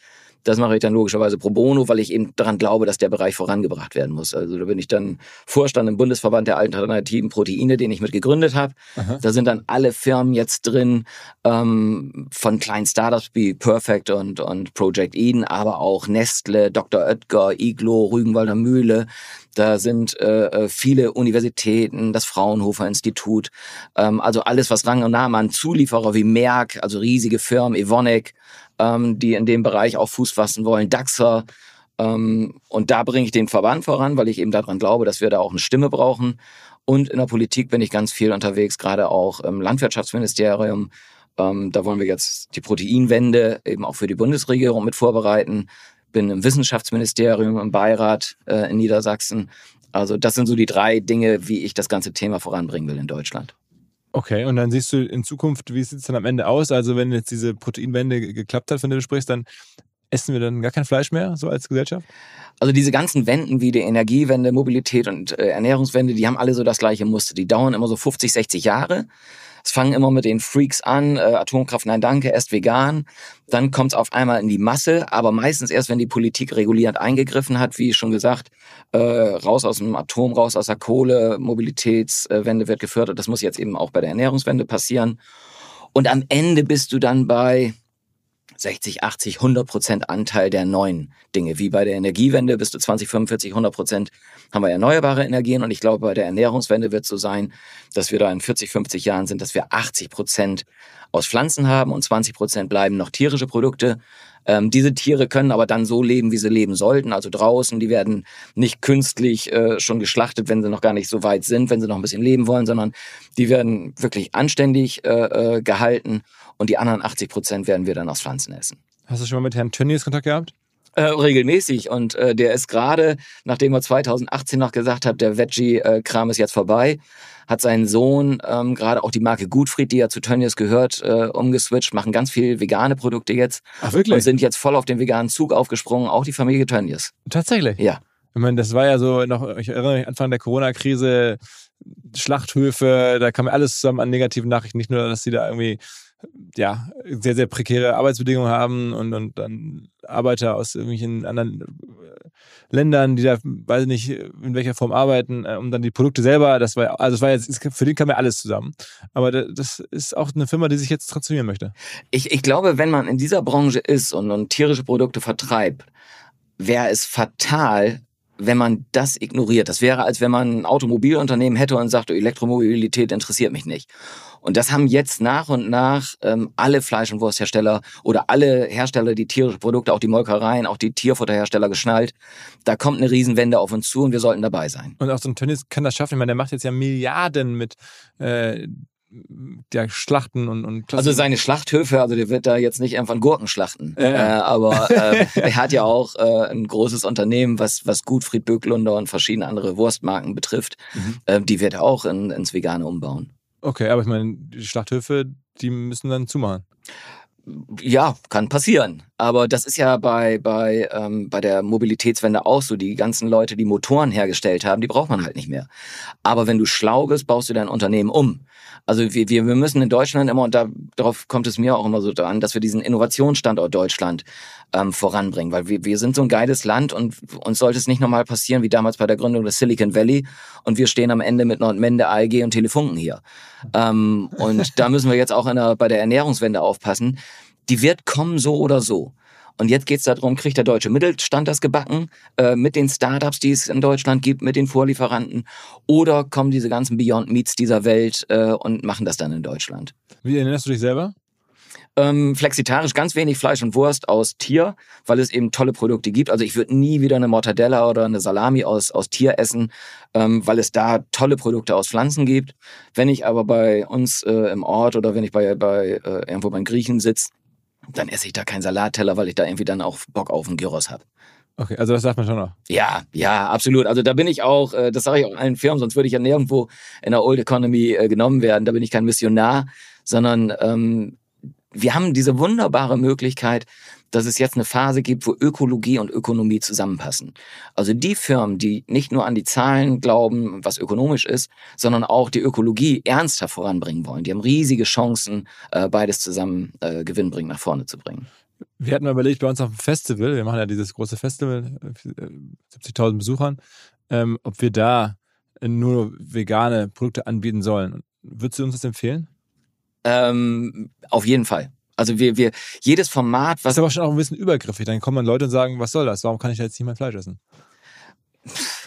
Das mache ich dann logischerweise pro bono, weil ich eben daran glaube, dass der Bereich vorangebracht werden muss. Also da bin ich dann Vorstand im Bundesverband der alternativen Proteine, den ich mit gegründet habe. Da sind dann alle Firmen jetzt drin, ähm, von kleinen Startups wie Perfect und, und Project Eden, aber auch Nestle, Dr. Oetker, Iglo, Rügenwalder Mühle. Da sind äh, äh, viele Universitäten, das Fraunhofer Institut, ähm, also alles, was Rang und Namen an Zulieferer wie Merck, also riesige Firmen, Evonik, ähm, die in dem Bereich auch Fuß fassen wollen, DAXer. Ähm, und da bringe ich den Verband voran, weil ich eben daran glaube, dass wir da auch eine Stimme brauchen. Und in der Politik bin ich ganz viel unterwegs, gerade auch im Landwirtschaftsministerium. Ähm, da wollen wir jetzt die Proteinwende eben auch für die Bundesregierung mit vorbereiten. Bin im Wissenschaftsministerium, im Beirat äh, in Niedersachsen. Also das sind so die drei Dinge, wie ich das ganze Thema voranbringen will in Deutschland.
Okay, und dann siehst du in Zukunft, wie sieht es dann am Ende aus? Also wenn jetzt diese Proteinwende geklappt hat, von der du sprichst, dann essen wir dann gar kein Fleisch mehr, so als Gesellschaft?
Also diese ganzen Wenden wie die Energiewende, Mobilität und äh, Ernährungswende, die haben alle so das gleiche Muster. Die dauern immer so 50, 60 Jahre. Es fangen immer mit den Freaks an, äh, Atomkraft, nein danke, erst vegan. Dann kommt es auf einmal in die Masse, aber meistens erst, wenn die Politik regulierend eingegriffen hat, wie schon gesagt, äh, raus aus dem Atom, raus aus der Kohle, Mobilitätswende wird gefördert. Das muss jetzt eben auch bei der Ernährungswende passieren. Und am Ende bist du dann bei 60, 80, 100 Prozent Anteil der neuen Dinge. Wie bei der Energiewende bist du 20, 45, 100 Prozent haben wir erneuerbare Energien. Und ich glaube, bei der Ernährungswende wird es so sein, dass wir da in 40, 50 Jahren sind, dass wir 80 Prozent aus Pflanzen haben und 20 Prozent bleiben noch tierische Produkte. Ähm, diese Tiere können aber dann so leben, wie sie leben sollten, also draußen. Die werden nicht künstlich äh, schon geschlachtet, wenn sie noch gar nicht so weit sind, wenn sie noch ein bisschen leben wollen, sondern die werden wirklich anständig äh, äh gehalten und die anderen 80 Prozent werden wir dann aus Pflanzen essen.
Hast du schon mal mit Herrn Tönnies Kontakt gehabt?
Äh, regelmäßig und äh, der ist gerade, nachdem er 2018 noch gesagt hat, der Veggie-Kram ist jetzt vorbei, hat sein Sohn ähm, gerade auch die Marke Gutfried, die ja zu Tönnies gehört, äh, umgeswitcht, machen ganz viel vegane Produkte jetzt
Ach, wirklich?
und sind jetzt voll auf den veganen Zug aufgesprungen, auch die Familie Tönnies.
Tatsächlich?
Ja.
Ich meine, das war ja so noch, ich erinnere mich, Anfang der Corona-Krise, Schlachthöfe, da kam alles zusammen an negativen Nachrichten. Nicht nur, dass sie da irgendwie ja, sehr, sehr prekäre Arbeitsbedingungen haben und, und dann Arbeiter aus irgendwelchen anderen äh, Ländern, die da, weiß ich nicht, in welcher Form arbeiten, äh, um dann die Produkte selber, das war, also das war jetzt, für den kam ja alles zusammen. Aber das ist auch eine Firma, die sich jetzt transformieren möchte.
Ich, ich glaube, wenn man in dieser Branche ist und, und tierische Produkte vertreibt, wäre es fatal, wenn man das ignoriert. Das wäre, als wenn man ein Automobilunternehmen hätte und sagt, Elektromobilität interessiert mich nicht. Und das haben jetzt nach und nach ähm, alle Fleisch- und Wursthersteller oder alle Hersteller, die tierische Produkte, auch die Molkereien, auch die Tierfutterhersteller geschnallt. Da kommt eine Riesenwende auf uns zu und wir sollten dabei sein.
Und auch so ein Tönnies kann das schaffen. Ich meine, der macht jetzt ja Milliarden mit äh, der Schlachten und, und
Also seine Schlachthöfe, also der wird da jetzt nicht einfach Gurken schlachten. Ja. Äh, aber äh, er hat ja auch äh, ein großes Unternehmen, was, was Gutfried Böcklunder und verschiedene andere Wurstmarken betrifft. Mhm. Äh, die wird er auch in, ins Vegane umbauen.
Okay, aber ich meine, die Schlachthöfe, die müssen dann zumachen.
Ja, kann passieren. Aber das ist ja bei, bei, ähm, bei der Mobilitätswende auch so. Die ganzen Leute, die Motoren hergestellt haben, die braucht man halt nicht mehr. Aber wenn du schlau bist, baust du dein Unternehmen um. Also wir, wir, wir müssen in Deutschland immer, und da, darauf kommt es mir auch immer so dran, dass wir diesen Innovationsstandort Deutschland ähm, voranbringen. Weil wir, wir sind so ein geiles Land und uns sollte es nicht nochmal passieren wie damals bei der Gründung des Silicon Valley und wir stehen am Ende mit Nordmende, ALG und Telefunken hier. Ähm, und da müssen wir jetzt auch in der, bei der Ernährungswende aufpassen. Die wird kommen so oder so. Und jetzt geht es darum, kriegt der deutsche Mittelstand das gebacken äh, mit den Startups, die es in Deutschland gibt, mit den Vorlieferanten, oder kommen diese ganzen Beyond Meats dieser Welt äh, und machen das dann in Deutschland?
Wie erinnerst du dich selber?
Ähm, flexitarisch ganz wenig Fleisch und Wurst aus Tier, weil es eben tolle Produkte gibt. Also ich würde nie wieder eine Mortadella oder eine Salami aus, aus Tier essen, ähm, weil es da tolle Produkte aus Pflanzen gibt. Wenn ich aber bei uns äh, im Ort oder wenn ich bei, bei äh, irgendwo beim Griechen sitze, dann esse ich da keinen Salatteller, weil ich da irgendwie dann auch Bock auf einen Gyros habe.
Okay, also das sagt man schon noch.
Ja, ja, absolut. Also da bin ich auch, äh, das sage ich auch allen Firmen, sonst würde ich ja nirgendwo in der Old Economy äh, genommen werden. Da bin ich kein Missionar, sondern ähm, wir haben diese wunderbare Möglichkeit, dass es jetzt eine Phase gibt, wo Ökologie und Ökonomie zusammenpassen. Also die Firmen, die nicht nur an die Zahlen glauben, was ökonomisch ist, sondern auch die Ökologie ernsthaft voranbringen wollen, die haben riesige Chancen, äh, beides zusammen äh, gewinnbringend nach vorne zu bringen.
Wir hatten mal überlegt, bei uns auf dem Festival, wir machen ja dieses große Festival, 70.000 äh, Besuchern, ähm, ob wir da nur vegane Produkte anbieten sollen. Würdest du uns das empfehlen?
Ähm, auf jeden Fall. Also wir, wir, jedes Format, was.
Das ist aber schon auch ein bisschen übergriffig. Dann kommen dann Leute und sagen, was soll das? Warum kann ich da jetzt nicht mehr Fleisch essen?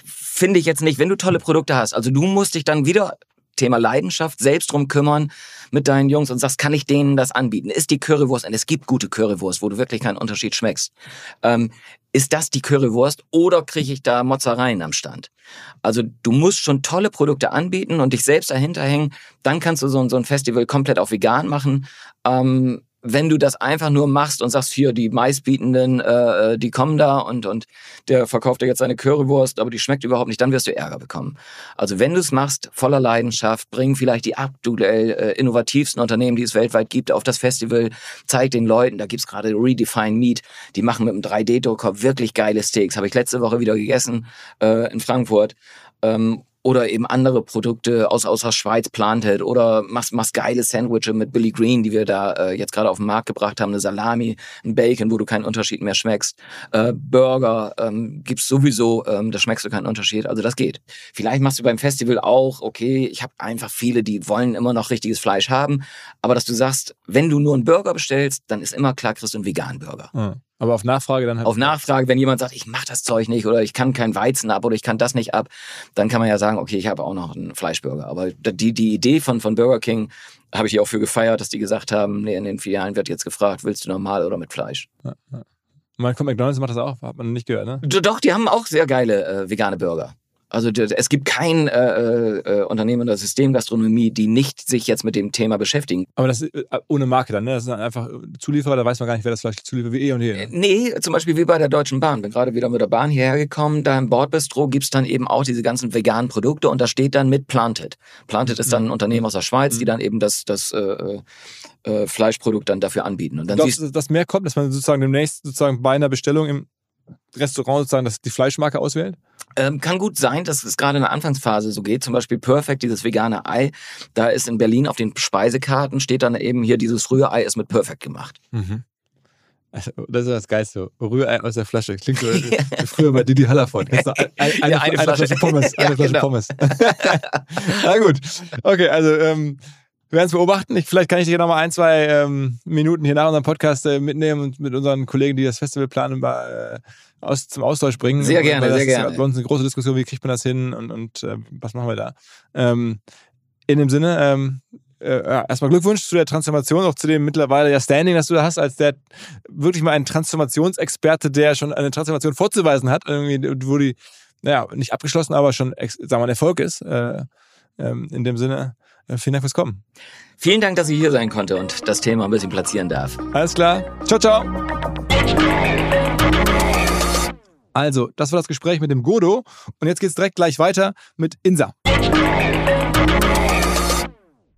Finde ich jetzt nicht, wenn du tolle Produkte hast. Also du musst dich dann wieder Thema Leidenschaft selbst drum kümmern mit deinen Jungs und sagst, kann ich denen das anbieten? Ist die Currywurst, und es gibt gute Currywurst, wo du wirklich keinen Unterschied schmeckst. Ähm, ist das die Currywurst oder kriege ich da Mozzareien am Stand? Also du musst schon tolle Produkte anbieten und dich selbst dahinter hängen. Dann kannst du so, so ein Festival komplett auf vegan machen. Ähm, wenn du das einfach nur machst und sagst, hier, die Maisbietenden, äh, die kommen da und, und der verkauft dir jetzt seine Currywurst, aber die schmeckt überhaupt nicht, dann wirst du Ärger bekommen. Also wenn du es machst, voller Leidenschaft, bring vielleicht die aktuell äh, innovativsten Unternehmen, die es weltweit gibt, auf das Festival, zeig den Leuten, da gibt's gerade Redefine Meat, die machen mit einem 3D-Drucker wirklich geile Steaks, habe ich letzte Woche wieder gegessen äh, in Frankfurt. Ähm, oder eben andere Produkte aus, aus der Schweiz plantet oder machst, machst geile Sandwiches mit Billy Green, die wir da äh, jetzt gerade auf den Markt gebracht haben, eine Salami, ein Bacon, wo du keinen Unterschied mehr schmeckst, äh, Burger ähm, gibt's sowieso, ähm, da schmeckst du keinen Unterschied, also das geht. Vielleicht machst du beim Festival auch, okay, ich habe einfach viele, die wollen immer noch richtiges Fleisch haben, aber dass du sagst, wenn du nur einen Burger bestellst, dann ist immer klar, kriegst du einen veganen Burger.
Ja. Aber auf Nachfrage dann halt.
Auf Nachfrage, wenn jemand sagt, ich mach das Zeug nicht oder ich kann kein Weizen ab oder ich kann das nicht ab, dann kann man ja sagen, okay, ich habe auch noch einen Fleischburger. Aber die, die Idee von, von Burger King habe ich auch für gefeiert, dass die gesagt haben, nee, in den Filialen wird jetzt gefragt, willst du normal oder mit Fleisch?
Ja, ja. Man kommt McDonalds macht das auch, hat man nicht gehört, ne?
Doch, die haben auch sehr geile äh, vegane Burger. Also es gibt kein äh, äh, Unternehmen der Systemgastronomie, die nicht sich jetzt mit dem Thema beschäftigen.
Aber das ist äh, ohne Marke dann, ne? Das sind einfach Zulieferer, da weiß man gar nicht, wer das vielleicht zuliefert, wie eh und je. Ne?
Nee, zum Beispiel wie bei der Deutschen Bahn. Bin gerade wieder mit der Bahn hierher gekommen. Da im Bordbistro gibt's dann eben auch diese ganzen veganen Produkte und da steht dann mit Planted. Planted ist dann ein Unternehmen aus der Schweiz, die dann eben das, das äh, äh, Fleischprodukt dann dafür anbieten. Und dann
Glaubst du, dass mehr kommt, dass man sozusagen demnächst sozusagen bei einer Bestellung im Restaurant sozusagen das, die Fleischmarke auswählt?
Ähm, kann gut sein, dass es gerade in der Anfangsphase so geht. Zum Beispiel Perfect, dieses vegane Ei. Da ist in Berlin auf den Speisekarten steht dann eben hier, dieses Rührei ist mit Perfect gemacht.
Mhm. Also, das ist das Geilste. Rührei aus der Flasche. Klingt so wie früher bei Didi Hallerford. Ein, ein, eine, ja, eine, eine, Flasche. Flasche Pommes. Eine ja, Flasche genau. Pommes. Na gut. Okay, also ähm, wir werden es beobachten. Ich, vielleicht kann ich dir noch mal ein, zwei ähm, Minuten hier nach unserem Podcast äh, mitnehmen und mit unseren Kollegen, die das Festival planen, mal, äh, aus, zum Austausch bringen.
Sehr gerne, sehr gerne.
Das ist bei uns eine große Diskussion, wie kriegt man das hin und, und äh, was machen wir da. Ähm, in dem Sinne, ähm, äh, erstmal Glückwunsch zu der Transformation, auch zu dem mittlerweile ja Standing, das du da hast, als der wirklich mal ein Transformationsexperte, der schon eine Transformation vorzuweisen hat, irgendwie, wo die, naja, nicht abgeschlossen, aber schon, sagen wir mal, ein Erfolg ist. Äh, ähm, in dem Sinne, äh, vielen Dank fürs Kommen.
Vielen Dank, dass ich hier sein konnte und das Thema ein bisschen platzieren darf.
Alles klar. Ciao, ciao. Also, das war das Gespräch mit dem Godo. Und jetzt geht es direkt gleich weiter mit Insa.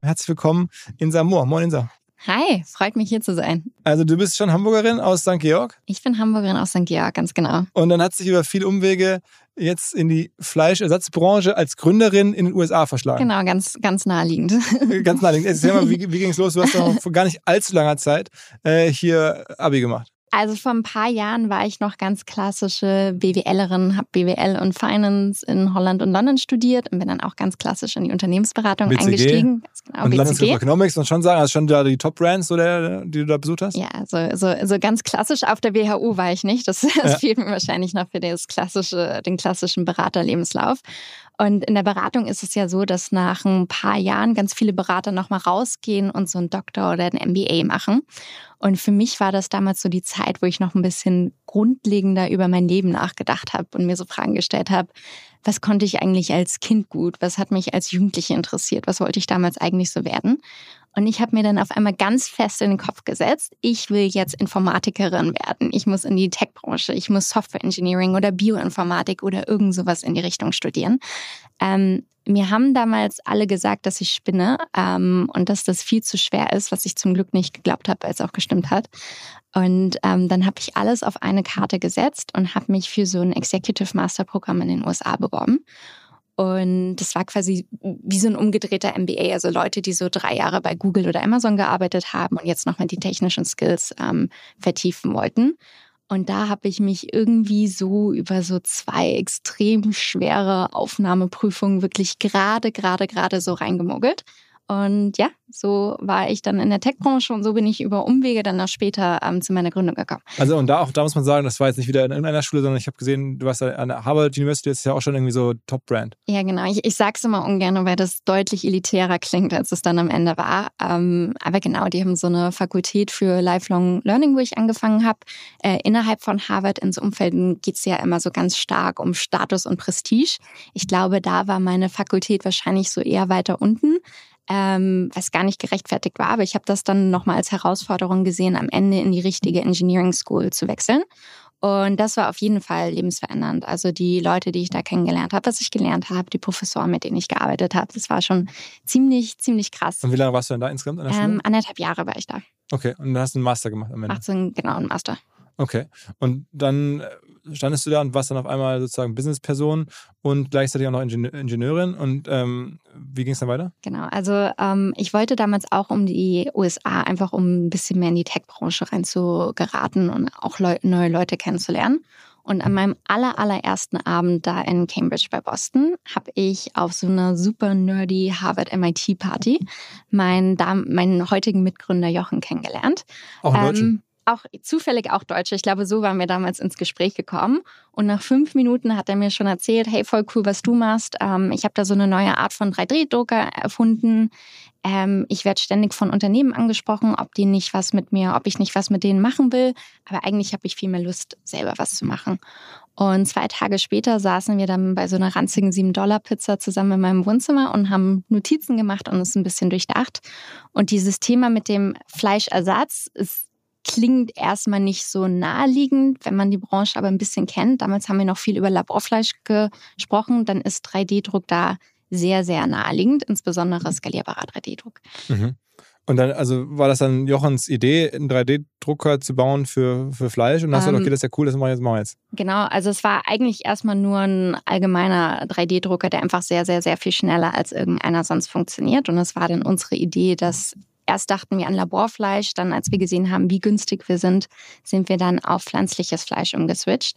Herzlich willkommen, Insa Mohr. Moin, Insa.
Hi, freut mich hier zu sein.
Also du bist schon Hamburgerin aus St. Georg?
Ich bin Hamburgerin aus St. Georg, ganz genau.
Und dann hat sich über viele Umwege jetzt in die Fleischersatzbranche als Gründerin in den USA verschlagen.
Genau, ganz, ganz naheliegend.
Ganz naheliegend. Erzähl mal, wie, wie ging es los? Du hast doch vor gar nicht allzu langer Zeit äh, hier Abi gemacht.
Also vor ein paar Jahren war ich noch ganz klassische BWLerin, habe BWL und Finance in Holland und London studiert und bin dann auch ganz klassisch in die Unternehmensberatung
BCG.
eingestiegen.
Genau, und BCG. London School of Economics und schon sagen, also schon da die Top-Brands, so die du da besucht hast?
Ja, so, so, so ganz klassisch auf der WHU war ich nicht. Das, das ja. fehlt mir wahrscheinlich noch für das klassische, den klassischen Beraterlebenslauf. Und in der Beratung ist es ja so, dass nach ein paar Jahren ganz viele Berater nochmal rausgehen und so einen Doktor oder ein MBA machen. Und für mich war das damals so die Zeit, wo ich noch ein bisschen grundlegender über mein Leben nachgedacht habe und mir so Fragen gestellt habe, was konnte ich eigentlich als Kind gut? Was hat mich als Jugendliche interessiert? Was wollte ich damals eigentlich so werden? Und ich habe mir dann auf einmal ganz fest in den Kopf gesetzt, ich will jetzt Informatikerin werden. Ich muss in die Tech-Branche, ich muss Software Engineering oder Bioinformatik oder irgend sowas in die Richtung studieren. Ähm, mir haben damals alle gesagt, dass ich spinne ähm, und dass das viel zu schwer ist, was ich zum Glück nicht geglaubt habe, als auch gestimmt hat. Und ähm, dann habe ich alles auf eine Karte gesetzt und habe mich für so ein Executive Master Programm in den USA beworben. Und das war quasi wie so ein umgedrehter MBA, also Leute, die so drei Jahre bei Google oder Amazon gearbeitet haben und jetzt nochmal die technischen Skills ähm, vertiefen wollten. Und da habe ich mich irgendwie so über so zwei extrem schwere Aufnahmeprüfungen wirklich gerade, gerade, gerade so reingemogelt. Und ja, so war ich dann in der Tech-Branche und so bin ich über Umwege dann noch später ähm, zu meiner Gründung gekommen.
Also und da auch, da muss man sagen, das war jetzt nicht wieder in irgendeiner Schule, sondern ich habe gesehen, du warst an der Harvard University, das ist ja auch schon irgendwie so Top-Brand.
Ja, genau. Ich, ich sage es immer ungern, weil das deutlich elitärer klingt, als es dann am Ende war. Ähm, aber genau, die haben so eine Fakultät für Lifelong Learning, wo ich angefangen habe. Äh, innerhalb von Harvard in so Umfelden geht es ja immer so ganz stark um Status und Prestige. Ich glaube, da war meine Fakultät wahrscheinlich so eher weiter unten ähm, was gar nicht gerechtfertigt war. Aber ich habe das dann nochmal als Herausforderung gesehen, am Ende in die richtige Engineering School zu wechseln. Und das war auf jeden Fall lebensverändernd. Also die Leute, die ich da kennengelernt habe, was ich gelernt habe, die Professoren, mit denen ich gearbeitet habe, das war schon ziemlich, ziemlich krass.
Und wie lange warst du denn da insgesamt
an der Schule? Ähm, anderthalb Jahre war ich da.
Okay, und dann hast du einen Master gemacht am Ende?
18, genau, einen Master.
Okay. Und dann äh, standest du da und warst dann auf einmal sozusagen Businessperson und gleichzeitig auch noch Ingenieur Ingenieurin. Und ähm, wie ging es dann weiter?
Genau, also ähm, ich wollte damals auch um die USA, einfach um ein bisschen mehr in die Tech-Branche reinzugeraten und auch Leu neue Leute kennenzulernen. Und an meinem aller, allerersten Abend da in Cambridge bei Boston habe ich auf so einer super nerdy Harvard-MIT-Party meinen, meinen heutigen Mitgründer Jochen kennengelernt.
Auch einen Deutschen?
Auch zufällig auch Deutsche. Ich glaube, so waren wir damals ins Gespräch gekommen. Und nach fünf Minuten hat er mir schon erzählt, hey, voll cool, was du machst. Ähm, ich habe da so eine neue Art von 3D-Drucker erfunden. Ähm, ich werde ständig von Unternehmen angesprochen, ob die nicht was mit mir, ob ich nicht was mit denen machen will. Aber eigentlich habe ich viel mehr Lust, selber was zu machen. Und zwei Tage später saßen wir dann bei so einer ranzigen 7-Dollar-Pizza zusammen in meinem Wohnzimmer und haben Notizen gemacht und es ein bisschen durchdacht. Und dieses Thema mit dem Fleischersatz ist klingt erstmal nicht so naheliegend, wenn man die Branche aber ein bisschen kennt. Damals haben wir noch viel über Laborfleisch gesprochen. Dann ist 3D-Druck da sehr, sehr naheliegend, insbesondere skalierbarer 3D-Druck.
Mhm. Und dann, also war das dann Jochens Idee, einen 3D-Drucker zu bauen für, für Fleisch? Und dann hast du
Ähm,
gesagt, okay, das ist ja cool, das mache ich jetzt, jetzt.
Genau, also es war eigentlich erstmal nur ein allgemeiner 3D-Drucker, der einfach sehr, sehr, sehr viel schneller als irgendeiner sonst funktioniert. Und es war dann unsere Idee, dass erst dachten wir an Laborfleisch, dann als wir gesehen haben, wie günstig wir sind, sind wir dann auf pflanzliches Fleisch umgeswitcht.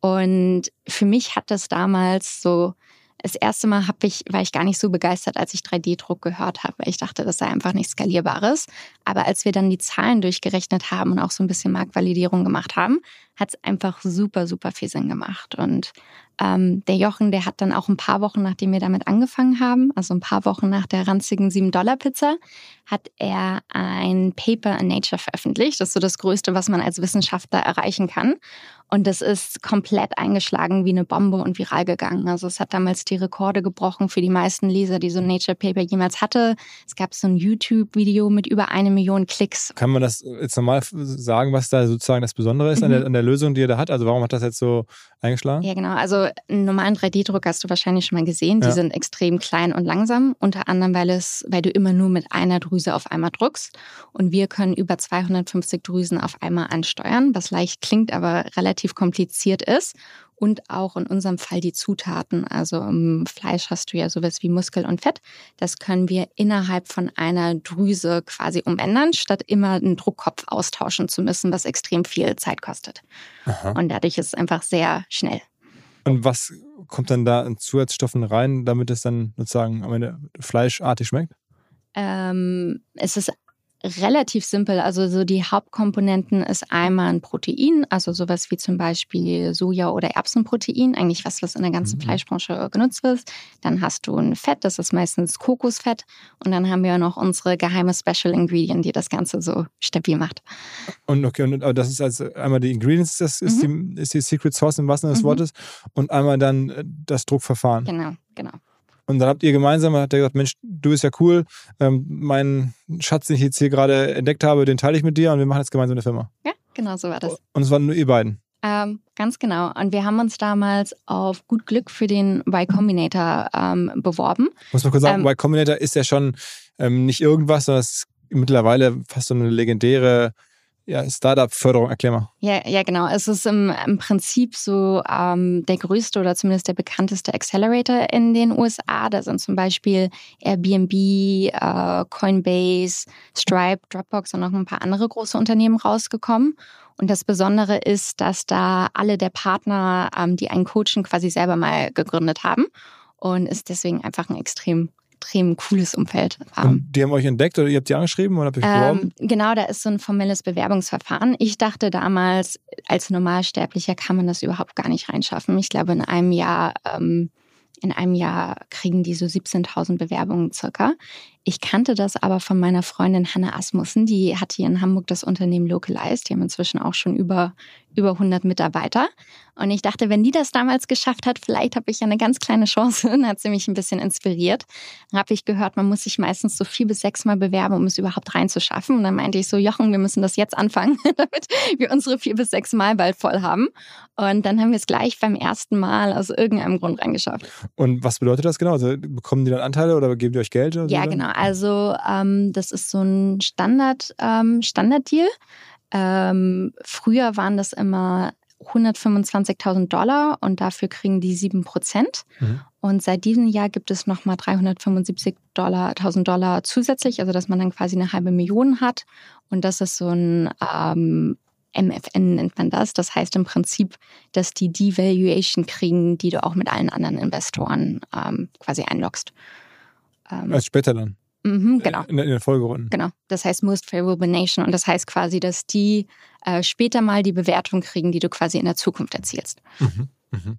Und für mich hat das damals so, das erste Mal hab ich, war ich gar nicht so begeistert, als ich 3D-Druck gehört habe, weil ich dachte, das sei einfach nicht skalierbares. Aber als wir dann die Zahlen durchgerechnet haben und auch so ein bisschen Marktvalidierung gemacht haben, hat es einfach super, super viel Sinn gemacht. Und ähm, der Jochen, der hat dann auch ein paar Wochen, nachdem wir damit angefangen haben, also ein paar Wochen nach der ranzigen 7-Dollar-Pizza, hat er ein Paper in Nature veröffentlicht. Das ist so das Größte, was man als Wissenschaftler erreichen kann. Und das ist komplett eingeschlagen wie eine Bombe und viral gegangen. Also es hat damals die Rekorde gebrochen für die meisten Leser, die so ein Nature Paper jemals hatte. Es gab so ein YouTube-Video mit über eine Million Klicks.
Kann man das jetzt nochmal sagen, was da sozusagen das Besondere ist an,
Mhm.
der, an der Lösung, die er da hat? Also warum hat das jetzt so eingeschlagen?
Ja, genau. Also einen normalen 3D-Druck hast du wahrscheinlich schon mal gesehen. Die
Ja.
sind extrem klein und langsam. Unter anderem, weil es, weil du immer nur mit einer Drüse auf einmal druckst. Und wir können über 250 Drüsen auf einmal ansteuern, was leicht klingt, aber relativ kompliziert ist. Und auch in unserem Fall die Zutaten. Also im Fleisch hast du ja sowas wie Muskel und Fett. Das können wir innerhalb von einer Drüse quasi umändern, statt immer einen Druckkopf austauschen zu müssen, was extrem viel Zeit kostet.
Aha.
Und dadurch ist es einfach sehr schnell.
Und was kommt dann da an Zusatzstoffen rein, damit es dann sozusagen am Ende fleischartig schmeckt?
Ähm, es ist relativ simpel. Also so die Hauptkomponenten ist einmal ein Protein, also sowas wie zum Beispiel Soja- oder Erbsenprotein, eigentlich was, was in der ganzen
Mhm.
Fleischbranche genutzt wird. Dann hast du ein Fett, das ist meistens Kokosfett. Und dann haben wir noch unsere geheime Special Ingredient, die das Ganze so stabil macht.
Und okay, und das ist also einmal die Ingredients, das ist, die, ist die Secret Sauce im wahrsten Sinne des
Mhm.
Wortes, und einmal dann äh, das Druckverfahren.
Genau, genau.
Und dann habt ihr gemeinsam, hat er gesagt, Mensch, du bist ja cool, ähm, meinen Schatz, den ich jetzt hier gerade entdeckt habe, den teile ich mit dir und wir machen jetzt gemeinsam eine Firma.
Ja, genau so war das.
Und es waren nur ihr beiden.
Ähm, ganz genau. Und wir haben uns damals auf gut Glück für den Y Combinator ähm, beworben.
Muss man kurz sagen,
Ähm,
Y Combinator ist ja schon ähm, nicht irgendwas, sondern es ist mittlerweile fast so eine legendäre ja, Startup-Förderung. Erklär mal.
Ja, ja, genau. Es ist im, im Prinzip so ähm, der größte oder zumindest der bekannteste Accelerator in den USA. Da sind zum Beispiel Airbnb, äh, Coinbase, Stripe, Dropbox und noch ein paar andere große Unternehmen rausgekommen. Und das Besondere ist, dass da alle der Partner, ähm, die einen coachen, quasi selber mal gegründet haben. Und ist deswegen einfach ein extrem, extrem cooles Umfeld. Ähm,
Und die haben euch entdeckt oder ihr habt die angeschrieben oder habt ihr
ähm, genau, da ist so ein formelles Bewerbungsverfahren. Ich dachte damals, als Normalsterblicher kann man das überhaupt gar nicht reinschaffen. Ich glaube, in einem Jahr, ähm, in einem Jahr kriegen die so 17.000 Bewerbungen circa. Ich kannte das aber von meiner Freundin Hanna Asmussen, die hat hier in Hamburg das Unternehmen Localized. Die haben inzwischen auch schon über, über 100 Mitarbeiter. Und ich dachte, wenn die das damals geschafft hat, vielleicht habe ich ja eine ganz kleine Chance. Dann hat sie mich ein bisschen inspiriert. Dann habe ich gehört, man muss sich meistens so vier bis sechs Mal bewerben, um es überhaupt reinzuschaffen. Und dann meinte ich so, Jochen, wir müssen das jetzt anfangen, damit wir unsere vier bis sechs Mal bald voll haben. Und dann haben wir es gleich beim ersten Mal aus irgendeinem Grund reingeschafft.
Und was bedeutet das genau? Also bekommen die dann Anteile oder geben die euch Geld?
Ja, genau. Also ähm, das ist so ein Standard, ähm, Standarddeal. Ähm, früher waren das immer 125.000 Dollar und dafür kriegen die 7 Prozent.
Mhm.
Und seit diesem Jahr gibt es nochmal 375.000 Dollar, Dollar zusätzlich, also dass man dann quasi eine halbe Million hat. Und das ist so ein ähm, MFN nennt man das. Das heißt im Prinzip, dass die Devaluation kriegen, die du auch mit allen anderen Investoren ähm, quasi einloggst.
Ähm, also später dann.
Mhm, genau.
In, in den Folgerunden.
Genau. Das heißt Most Favorable Nation. Und das heißt quasi, dass die äh, später mal die Bewertung kriegen, die du quasi in der Zukunft erzielst.
Mhm. Mhm.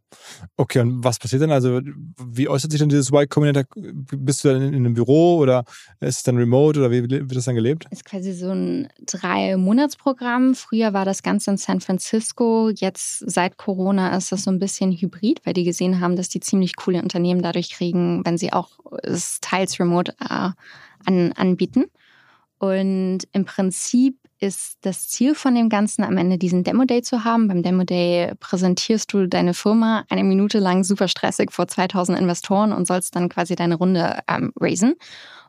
Okay, und was passiert dann? Also, wie äußert sich dann dieses Y Combinator? Bist du dann in einem Büro oder ist es dann remote oder wie wird das dann gelebt?
Ist quasi so ein Drei-Monats-Programm. Früher war das Ganze in San Francisco. Jetzt seit Corona ist das so ein bisschen hybrid, weil die gesehen haben, dass die ziemlich coole Unternehmen dadurch kriegen, wenn sie auch es teils remote äh, an, anbieten. Und im Prinzip ist das Ziel von dem Ganzen, am Ende diesen Demo Day zu haben. Beim Demo Day präsentierst du deine Firma eine Minute lang super stressig vor 2000 Investoren und sollst dann quasi deine Runde ähm, raisen.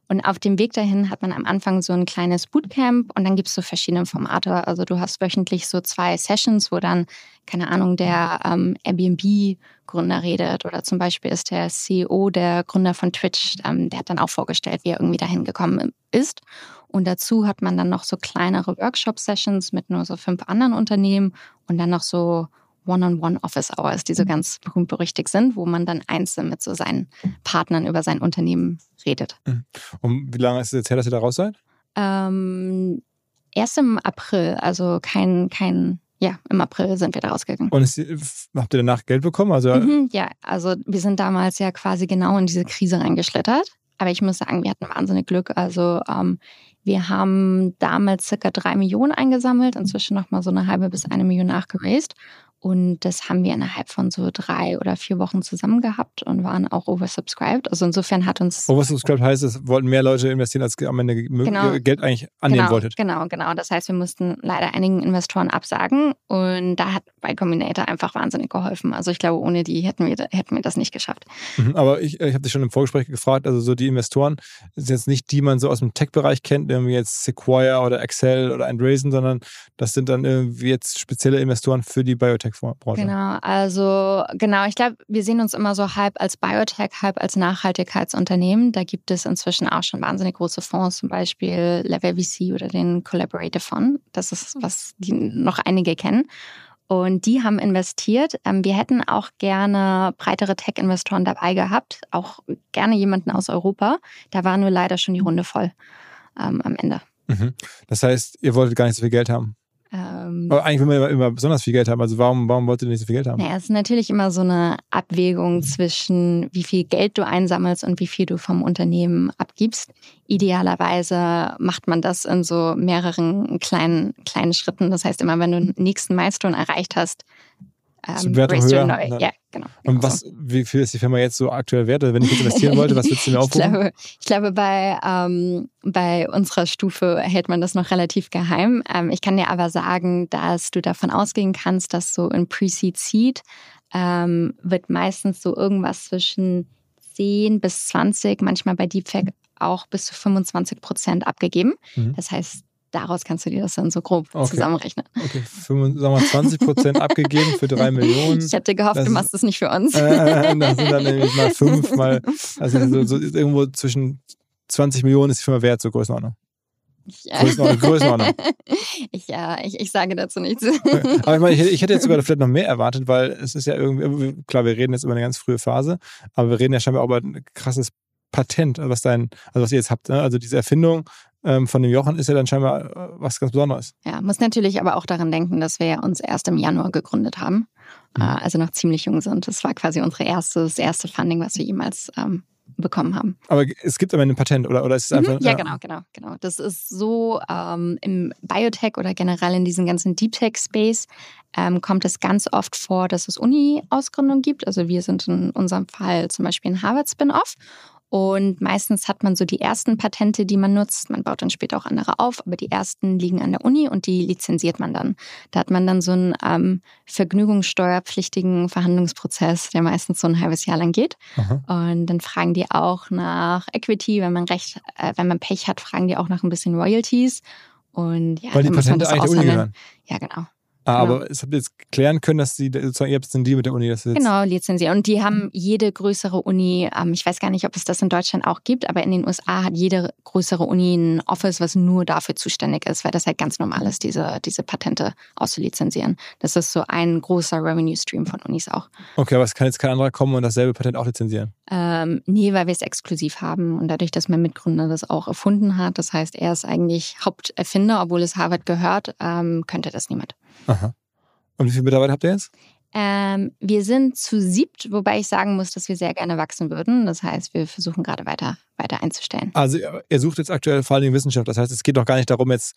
Und auf dem Weg dahin hat man am Anfang so ein kleines Bootcamp und dann gibt es so verschiedene Formate. Also du hast wöchentlich so zwei Sessions, wo dann, keine Ahnung, der ähm, Airbnb-Gründer redet oder zum Beispiel ist der CEO, der Gründer von Twitch, ähm, der hat dann auch vorgestellt, wie er irgendwie dahin gekommen ist. Und dazu hat man dann noch so kleinere Workshop-Sessions mit nur so fünf anderen Unternehmen und dann noch so One-on-One-Office-Hours, die so mhm. ganz berühmt-berüchtigt sind, wo man dann einzeln mit so seinen Partnern über sein Unternehmen redet.
Mhm. Und wie lange ist es jetzt her, dass ihr da raus seid?
Ähm, erst im April, also kein, kein ja, im April sind wir da rausgegangen.
Und ist, habt ihr danach Geld bekommen? Also,
mhm, ja, also wir sind damals ja quasi genau in diese Krise reingeschlittert. Aber ich muss sagen, wir hatten wahnsinnig Glück. Also ähm, wir haben damals circa drei Millionen eingesammelt, inzwischen nochmal so eine halbe bis eine Million nachgeraced. Und das haben wir innerhalb von so drei oder vier Wochen zusammen gehabt und waren auch oversubscribed. Also insofern hat uns.
Oversubscribed heißt, es wollten mehr Leute investieren, als am Ende genau, Geld eigentlich annehmen
genau,
wolltet.
Genau, genau. Das heißt, wir mussten leider einigen Investoren absagen und da hat bei Combinator einfach wahnsinnig geholfen. Also ich glaube, ohne die hätten wir, hätten wir das nicht geschafft.
Mhm, aber ich, ich habe dich schon im Vorgespräch gefragt, also so die Investoren sind jetzt nicht die, man so aus dem Tech-Bereich kennt, irgendwie jetzt Sequoia oder Excel oder Andreessen, sondern das sind dann irgendwie jetzt spezielle Investoren für die Biotech. Branche.
Genau, also genau, ich glaube, wir sehen uns immer so halb als Biotech, halb als Nachhaltigkeitsunternehmen. Da gibt es inzwischen auch schon wahnsinnig große Fonds, zum Beispiel Level VC oder den Collaborative Fund. Das ist, was die noch einige kennen. Und die haben investiert. Ähm, wir hätten auch gerne breitere Tech-Investoren dabei gehabt, auch gerne jemanden aus Europa. Da war nur leider schon die Runde voll ähm, am Ende.
Mhm. Das heißt, ihr wolltet gar nicht so viel Geld haben? Ähm, Aber eigentlich will man immer, immer, besonders viel Geld haben. Also warum, warum wollt ihr nicht so viel Geld haben?
Naja, es ist natürlich immer so eine Abwägung zwischen, wie viel Geld du einsammelst und wie viel du vom Unternehmen abgibst. Idealerweise macht man das in so mehreren kleinen, kleinen Schritten. Das heißt, immer wenn du den nächsten Milestone erreicht hast,
ähm, Wertung höher. Neu. Ja, genau. Und was, so. wie viel ist die Firma jetzt so aktuell wert? Wenn ich jetzt investieren wollte, was würdest du mir aufrufen?
Ich glaube, ich glaube bei, ähm, bei unserer Stufe hält man das noch relativ geheim. Ähm, ich kann dir aber sagen, dass du davon ausgehen kannst, dass so in Pre-Seed Seed ähm, wird meistens so irgendwas zwischen 10 bis 20, manchmal bei Deepfake auch bis zu 25 Prozent abgegeben. Mhm. Das heißt, daraus kannst du dir das dann so grob okay. zusammenrechnen.
Okay, 25, sagen wir 20 Prozent abgegeben für drei Millionen.
Ich hätte gehofft, das du machst das nicht für uns.
Äh, das sind dann nämlich mal fünf, mal, also so, so irgendwo zwischen 20 Millionen ist die Firma wert, so Größenordnung.
Ja. Größenordnung. Größenordnung. Ich, ja, ich, ich sage dazu nichts.
Aber ich, meine, ich, hätte jetzt sogar vielleicht noch mehr erwartet, weil es ist ja irgendwie, klar, wir reden jetzt über eine ganz frühe Phase, aber wir reden ja scheinbar auch über ein krasses Patent, was dein, also was ihr jetzt habt, ne? also diese Erfindung ähm, von dem Jochen ist ja dann scheinbar äh, was ganz Besonderes.
Ja, muss natürlich aber auch daran denken, dass wir uns erst im Januar gegründet haben, mhm. Äh, also noch ziemlich jung sind. Das war quasi unser erstes, erste Funding, was wir jemals ähm, bekommen haben.
Aber es gibt aber ein Patent, oder, oder ist es mhm. einfach.
Mhm, ja, ja, genau, genau, genau. Das ist so ähm, im Biotech oder generell in diesem ganzen Deep Tech Space ähm, kommt es ganz oft vor, dass es Uni-Ausgründungen gibt. Also wir sind in unserem Fall zum Beispiel ein Harvard-Spin-Off und meistens hat man so die ersten Patente, die man nutzt. Man baut dann später auch andere auf, aber die ersten liegen an der Uni und die lizenziert man dann. Da hat man dann so einen ähm, vergnügungssteuerpflichtigen Verhandlungsprozess, der meistens so ein halbes Jahr lang geht. Aha. Und dann fragen die auch nach Equity, wenn man recht, äh, wenn man Pech hat, fragen die auch nach ein bisschen Royalties. Und ja,
Weil die
dann muss man
Patente
das
eigentlich der Uni gehören.
Ja, genau.
Ah,
Genau.
aber es habt ihr jetzt klären können, dass sie sozusagen, ihr habt jetzt einen Deal mit der Uni, dass ihr jetzt
Genau, lizenzieren. Und die haben jede größere Uni, ähm, ich weiß gar nicht, ob es das in Deutschland auch gibt, aber in den USA hat jede größere Uni ein Office, was nur dafür zuständig ist, weil das halt ganz normal ist, diese, diese Patente auszulizenzieren. Das ist so ein großer Revenue Stream von Unis auch.
Okay, aber es kann jetzt kein anderer kommen und dasselbe Patent auch lizenzieren.
Ähm, nee, weil wir es exklusiv haben und dadurch, dass mein Mitgründer das auch erfunden hat, das heißt, er ist eigentlich Haupterfinder, obwohl es Harvard gehört, ähm, könnte das niemand.
Aha. Und wie viele Mitarbeiter habt ihr jetzt?
Ähm, wir sind zu siebt, wobei ich sagen muss, dass wir sehr gerne wachsen würden. Das heißt, wir versuchen gerade weiter, weiter einzustellen.
Also ihr sucht jetzt aktuell vor allem Wissenschaft. Das heißt, es geht doch gar nicht darum, jetzt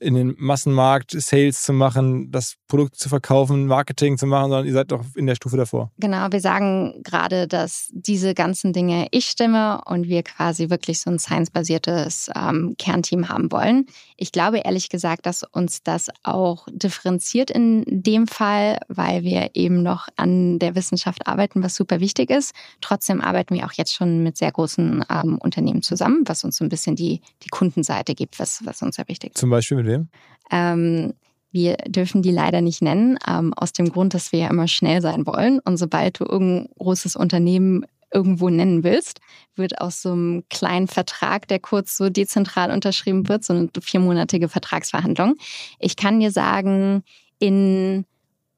in den Massenmarkt Sales zu machen, das Produkt zu verkaufen, Marketing zu machen, sondern ihr seid doch in der Stufe davor.
Genau, wir sagen gerade, dass diese ganzen Dinge ich stimme und wir quasi wirklich so ein science-basiertes ähm, Kernteam haben wollen. Ich glaube ehrlich gesagt, dass uns das auch differenziert in dem Fall, weil wir eben noch an der Wissenschaft arbeiten, was super wichtig ist. Trotzdem arbeiten wir auch jetzt schon mit sehr großen ähm, Unternehmen zusammen, was uns so ein bisschen die, die Kundenseite gibt, was, was uns sehr wichtig ist.
Zum Beispiel mit wem?
Ähm, wir dürfen die leider nicht nennen, ähm, aus dem Grund, dass wir ja immer schnell sein wollen. Und sobald du irgendein großes Unternehmen irgendwo nennen willst, wird aus so einem kleinen Vertrag, der kurz so dezentral unterschrieben wird, so eine viermonatige Vertragsverhandlung. Ich kann dir sagen, in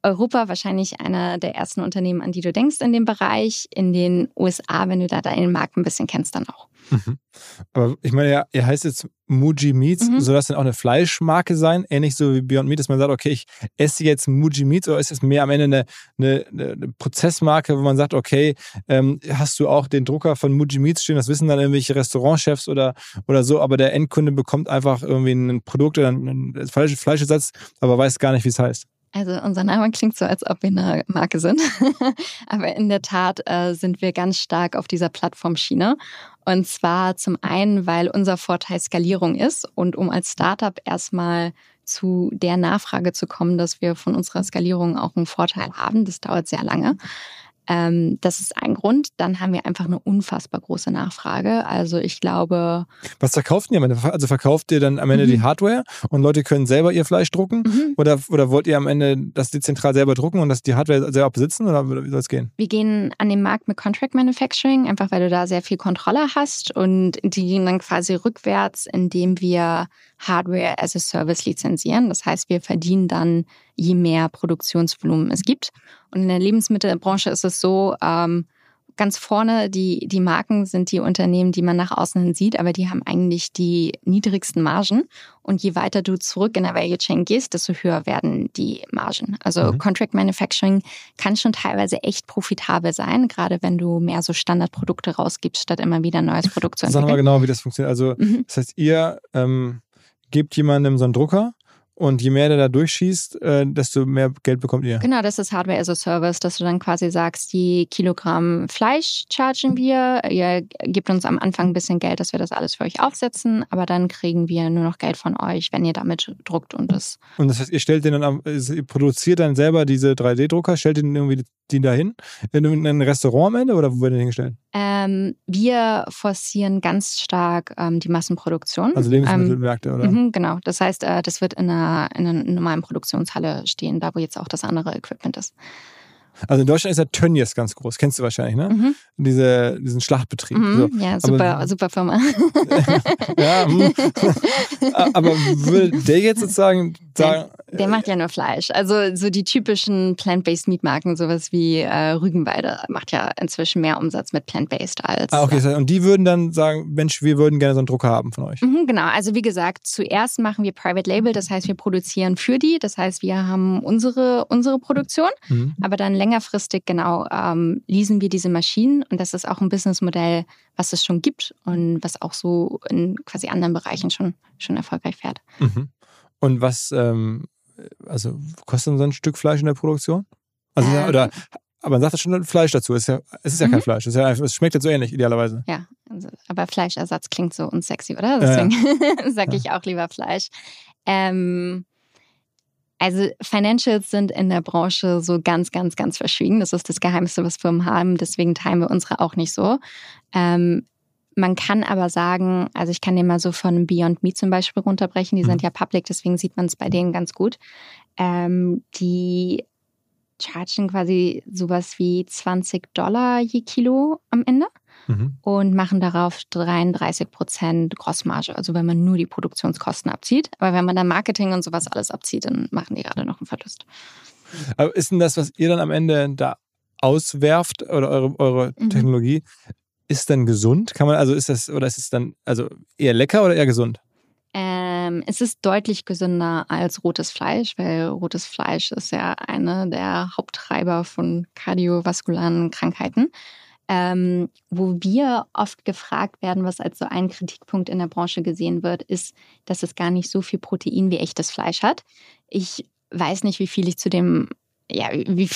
Europa wahrscheinlich einer der ersten Unternehmen, an die du denkst in dem Bereich. In den USA, wenn du da deinen Markt ein bisschen kennst, dann auch.
Mhm. Aber ich meine, ja, ihr heißt jetzt Muji Meats,
Mhm.
soll das denn auch eine Fleischmarke sein? Ähnlich so wie Beyond Meat, dass man sagt, okay, ich esse jetzt Muji Meats oder ist es mehr am Ende eine, eine, eine Prozessmarke, wo man sagt, okay, ähm, hast du auch den Drucker von Muji Meats stehen, das wissen dann irgendwelche Restaurantchefs oder, oder so, aber der Endkunde bekommt einfach irgendwie ein Produkt oder einen Fleisch, Fleischersatz, aber weiß gar nicht, wie es heißt.
Also unser Name klingt so, als ob wir eine Marke sind. Aber in der Tat äh, sind wir ganz stark auf dieser Plattformschiene. Und zwar zum einen, weil unser Vorteil Skalierung ist und um als Startup erstmal zu der Nachfrage zu kommen, dass wir von unserer Skalierung auch einen Vorteil haben. Das dauert sehr lange. Ähm, das ist ein Grund. Dann haben wir einfach eine unfassbar große Nachfrage. Also ich glaube,
Was verkauft ihr am Ende? Also verkauft ihr dann am Ende
Mhm.
die Hardware und Leute können selber ihr Fleisch drucken?
mhm.
Oder, oder wollt ihr am Ende das dezentral selber drucken und das die Hardware selber besitzen? Oder wie soll es gehen?
Wir gehen an den Markt mit Contract Manufacturing, einfach weil du da sehr viel Kontrolle hast und die gehen dann quasi rückwärts, indem wir Hardware as a Service lizenzieren. Das heißt, wir verdienen dann, je mehr Produktionsvolumen es gibt. Und in der Lebensmittelbranche ist es so, ähm, ganz vorne, die, die Marken sind die Unternehmen, die man nach außen hin sieht, aber die haben eigentlich die niedrigsten Margen. Und je weiter du zurück in der Value Chain gehst, desto höher werden die Margen. Also
Mhm.
Contract Manufacturing kann schon teilweise echt profitabel sein, gerade wenn du mehr so Standardprodukte rausgibst, statt immer wieder ein neues Produkt zu
Sag mal
entwickeln.
genau, wie das funktioniert. Also,
Mhm.
das heißt, ihr ähm, gebt jemandem so einen Drucker und je mehr der da durchschießt, äh, desto mehr Geld bekommt ihr.
Genau, das ist Hardware as a Service, dass du dann quasi sagst, je Kilogramm Fleisch chargen wir. Ihr gebt uns am Anfang ein bisschen Geld, dass wir das alles für euch aufsetzen, aber dann kriegen wir nur noch Geld von euch, wenn ihr damit druckt und das.
Und das heißt, ihr stellt den dann, am- ihr produziert dann selber diese 3D-Drucker, stellt den irgendwie die dahin in ein Restaurant am Ende oder wo werden die hingestellt?
Ähm, wir forcieren ganz stark ähm, die Massenproduktion.
Also Lebensmittelmärkte oder?
Mhm, genau. Das heißt, äh, das wird in einer, in einer normalen Produktionshalle stehen, da wo jetzt auch das andere Equipment ist.
Also in Deutschland ist ja Tönnies ganz groß, kennst du wahrscheinlich, ne?
Mhm.
Diese, diesen Schlachtbetrieb.
Mhm.
So.
Ja, super,
Aber-
super Firma.
Ja, hm. aber würde der jetzt sozusagen sagen,
Der macht ja nur Fleisch. Also so die typischen Plant-Based Meat-Marken, sowas wie äh, Rügenwalder, macht ja inzwischen mehr Umsatz mit Plant-Based als.
ah, okay, das heißt, und die würden dann sagen, Mensch, wir würden gerne so einen Drucker haben von euch.
Mhm, genau, also wie gesagt, zuerst machen wir Private Label, das heißt, wir produzieren für die, das heißt, wir haben unsere, unsere Produktion,
Mhm.
aber dann längerfristig genau ähm, leasen wir diese Maschinen und das ist auch ein Businessmodell, was es schon gibt und was auch so in quasi anderen Bereichen schon, schon erfolgreich fährt.
Mhm. Und was, ähm, also kostet so ein Stück Fleisch in der Produktion? Also, ja,
Ähm.
oder, aber man sagt ja schon Fleisch dazu. Es ist ja, es ist ja
Mhm.
kein Fleisch. Es, ja es schmeckt ja so ähnlich, idealerweise.
Ja, also, aber Fleischersatz klingt so unsexy, oder?
Ja, ja.
Deswegen sage ich auch lieber Fleisch. Ähm, also Financials sind in der Branche so ganz, ganz, ganz verschwiegen. Das ist das Geheimste, was Firmen haben. Deswegen teilen wir unsere auch nicht so. Ähm, man kann aber sagen, also ich kann den mal so von Beyond Meat zum Beispiel runterbrechen, die
Mhm.
sind ja public, deswegen sieht man es bei denen ganz gut. Ähm, die chargen quasi sowas wie 20 Dollar je Kilo am Ende
Mhm.
und machen darauf 33 Prozent Grossmarge, also wenn man nur die Produktionskosten abzieht. Aber wenn man dann Marketing und sowas alles abzieht, dann machen die gerade noch einen Verlust.
Aber ist denn das, was ihr dann am Ende da auswerft oder eure, eure
Mhm.
Technologie, ist denn gesund? Kann man, also ist das, oder ist es dann also eher lecker oder eher gesund?
Ähm, es ist deutlich gesünder als rotes Fleisch, weil rotes Fleisch ist ja eine der Haupttreiber von kardiovaskularen Krankheiten. Ähm, wo wir oft gefragt werden, was als so ein Kritikpunkt in der Branche gesehen wird, ist, dass es gar nicht so viel Protein wie echtes Fleisch hat. Ich weiß nicht, wie viel ich zu dem, ja, wie,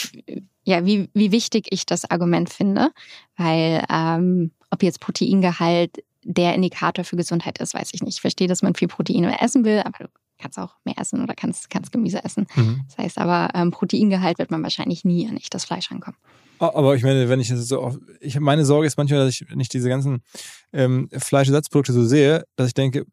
ja, wie, wie wichtig ich das Argument finde, weil ähm, ob jetzt Proteingehalt der Indikator für Gesundheit ist, weiß ich nicht. Ich verstehe, dass man viel Protein essen will, aber du kannst auch mehr essen oder kannst, kannst Gemüse essen.
Mhm.
Das heißt aber, ähm, Proteingehalt wird man wahrscheinlich nie an echtes Fleisch rankommen.
Aber ich meine, wenn ich so auf, ich meine Sorge ist manchmal, dass ich, wenn ich diese ganzen ähm, Fleischersatzprodukte so sehe, dass ich denke,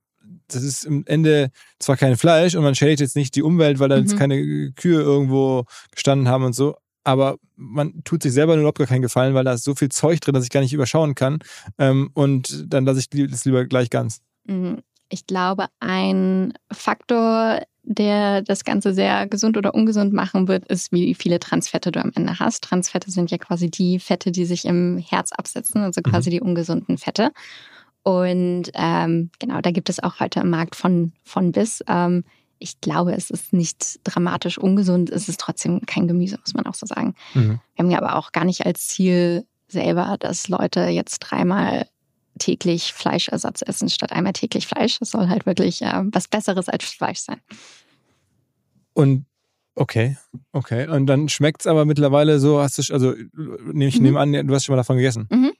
das ist am Ende zwar kein Fleisch und man schädigt jetzt nicht die Umwelt, weil da jetzt
Mhm.
keine Kühe irgendwo gestanden haben und so, aber man tut sich selber überhaupt gar keinen Gefallen, weil da ist so viel Zeug drin, dass ich gar nicht überschauen kann. Ähm, und dann lasse ich das lieber gleich ganz.
Mm, Ich glaube, ein Faktor, der das Ganze sehr gesund oder ungesund machen wird, ist, wie viele Transfette du am Ende hast. Transfette sind ja quasi die Fette, die sich im Herz absetzen, also quasi die ungesunden Fette. Und ähm, genau, da gibt es auch heute im Markt von, von bis. Ähm, ich glaube, es ist nicht dramatisch ungesund, es ist trotzdem kein Gemüse, muss man auch so sagen.
Mhm.
Wir haben ja aber auch gar nicht als Ziel selber, dass Leute jetzt dreimal täglich Fleischersatz essen statt einmal täglich Fleisch. Das soll halt wirklich äh, was Besseres als Fleisch sein.
Und okay, okay. Und dann schmeckt es aber mittlerweile so, hast du, also nehme ich
Mhm.
nehme an, du hast schon mal davon gegessen.
Mhm.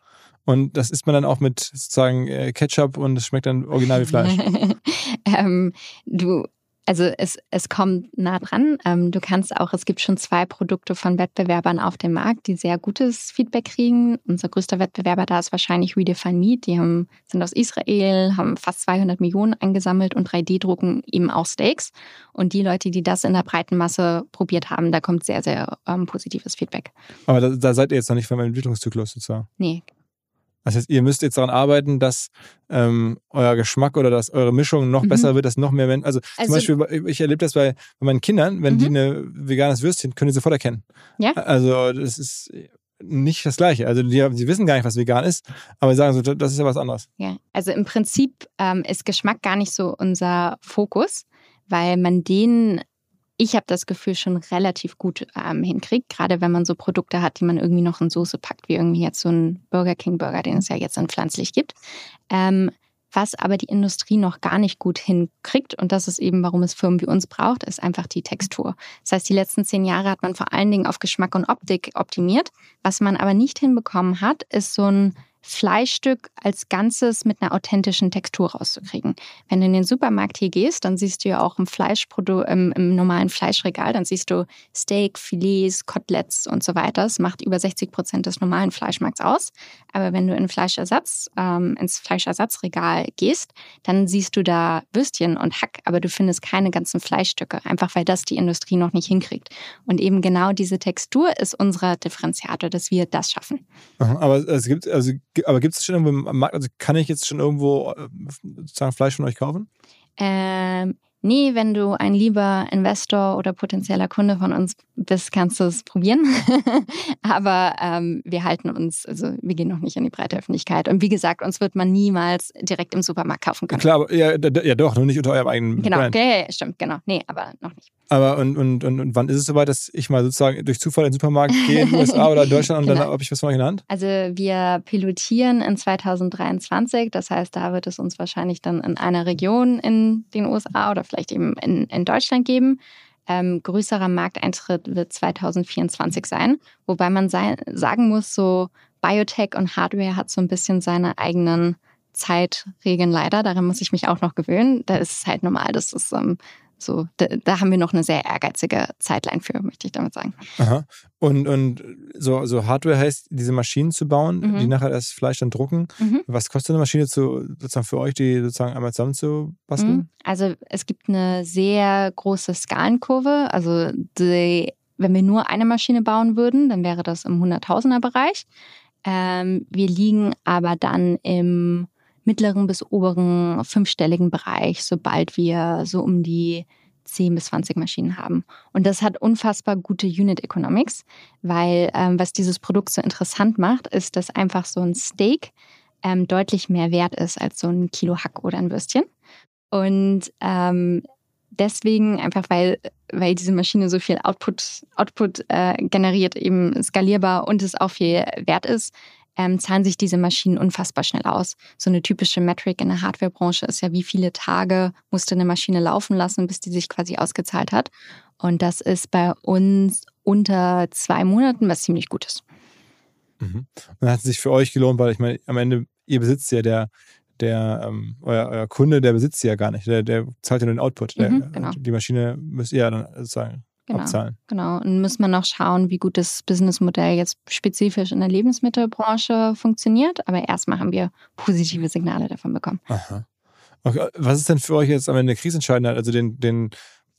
Und das isst man dann auch mit sozusagen äh, Ketchup und es schmeckt dann original wie Fleisch.
ähm, du, also es, es kommt nah dran. Ähm, du kannst auch, es gibt schon zwei Produkte von Wettbewerbern auf dem Markt, die sehr gutes Feedback kriegen. Unser größter Wettbewerber da ist wahrscheinlich Redefine Meat. Die haben, sind aus Israel, haben fast 200 Millionen eingesammelt und 3D-drucken eben auch Steaks. Und die Leute, die das in der breiten Masse probiert haben, da kommt sehr, sehr ähm, positives Feedback.
Aber da, da seid ihr jetzt noch nicht vom Entwicklungszyklus sozusagen.
Nee,
Das heißt, ihr müsst jetzt daran arbeiten, dass ähm, euer Geschmack oder dass eure Mischung noch
Mhm.
besser wird, dass noch mehr Menschen. Also,
Also-
zum Beispiel, ich erlebe das bei, bei meinen Kindern, wenn die
Mhm.
eine veganes Würstchen, können die sofort erkennen.
Ja.
Also, das ist nicht das Gleiche. Also, die, die wissen gar nicht, was vegan ist, aber sie sagen so, das ist ja was anderes.
Ja, also im Prinzip ähm, ist Geschmack gar nicht so unser Fokus, weil man den, ich habe das Gefühl, schon relativ gut ähm, hinkriegt, gerade wenn man so Produkte hat, die man irgendwie noch in Soße packt, wie irgendwie jetzt so ein Burger King Burger, den es ja jetzt dann pflanzlich gibt. Ähm, was aber die Industrie noch gar nicht gut hinkriegt, und das ist eben, warum es Firmen wie uns braucht, ist einfach die Textur. Das heißt, die letzten zehn Jahre hat man vor allen Dingen auf Geschmack und Optik optimiert. Was man aber nicht hinbekommen hat, ist so ein Fleischstück als Ganzes mit einer authentischen Textur rauszukriegen. Wenn du in den Supermarkt hier gehst, dann siehst du ja auch im Fleischprodukt, im, im normalen Fleischregal, dann siehst du Steak, Filets, Koteletts und so weiter. Das macht über 60 Prozent des normalen Fleischmarkts aus. Aber wenn du in Fleischersatz, ähm, ins Fleischersatzregal gehst, dann siehst du da Würstchen und Hack, aber du findest keine ganzen Fleischstücke, einfach weil das die Industrie noch nicht hinkriegt. Und eben genau diese Textur ist unser Differenziator, dass wir das schaffen.
Aber es gibt, also, aber gibt es schon irgendwo im Markt, also kann ich jetzt schon irgendwo äh, sozusagen Fleisch von euch kaufen?
Ähm, nee, wenn du ein lieber Investor oder potenzieller Kunde von uns bist, kannst du es probieren. Aber ähm, wir halten uns, also wir gehen noch nicht in die breite Öffentlichkeit. Und wie gesagt, uns wird man niemals direkt im Supermarkt kaufen können.
Klar, aber ja, ja doch, nur nicht unter eurem eigenen
Genau,
Brand.
ja, stimmt, genau. Nee, aber noch nicht.
Aber und, und, und, und wann ist es soweit, dass ich mal sozusagen durch Zufall in den Supermarkt gehe, in den USA oder in Deutschland und dann
Genau.
habe ich was der Hand?
Also wir pilotieren in 2023, das heißt, da wird es uns wahrscheinlich dann in einer Region in den USA oder vielleicht eben in, in Deutschland geben. Ähm, größerer Markteintritt wird 2024 sein, wobei man sei, sagen muss, so Biotech und Hardware hat so ein bisschen seine eigenen Zeitregeln leider. Daran muss ich mich auch noch gewöhnen. Da ist es halt normal, dass es ähm, So, da, da, haben wir noch eine sehr ehrgeizige Zeitline für, möchte ich damit sagen.
Aha. Und, und so, so Hardware heißt, diese Maschinen zu bauen, mhm. die nachher das Fleisch dann drucken. Mhm. Was kostet eine Maschine zu, sozusagen für euch, die sozusagen einmal zusammenzubasteln? Mhm.
Also es gibt eine sehr große Skalenkurve. Also die, wenn wir nur eine Maschine bauen würden, dann wäre das im Hunderttausender-Bereich. Ähm, wir liegen aber dann im mittleren bis oberen fünfstelligen Bereich, sobald wir so um die 10 bis 20 Maschinen haben. Und das hat unfassbar gute Unit Economics, weil ähm, was dieses Produkt so interessant macht, ist, dass einfach so ein Steak ähm, deutlich mehr wert ist als so ein Kilo Hack oder ein Würstchen. Und ähm, deswegen einfach, weil, weil diese Maschine so viel Output, Output äh, generiert, eben skalierbar und es auch viel wert ist, ähm, zahlen sich diese Maschinen unfassbar schnell aus. So eine typische Metric in der Hardwarebranche ist ja, wie viele Tage musste eine Maschine laufen lassen, bis die sich quasi ausgezahlt hat. Und das ist bei uns unter zwei Monaten, was ziemlich gut ist.
Mhm. dann hat es sich für euch gelohnt, weil ich meine, am Ende, ihr besitzt ja der, der ähm, euer, euer, Kunde, der besitzt sie ja gar nicht. Der, der zahlt ja den Output. Der, mhm, genau. Die Maschine müsst ihr ja dann sozusagen
genau,
abzahlen.
Genau. Und muss man noch schauen, wie gut das Businessmodell jetzt spezifisch in der Lebensmittelbranche funktioniert. Aber erstmal haben wir positive Signale davon bekommen.
Aha. Okay. Was ist denn für euch jetzt am Ende kriegsentscheidend? Also den, den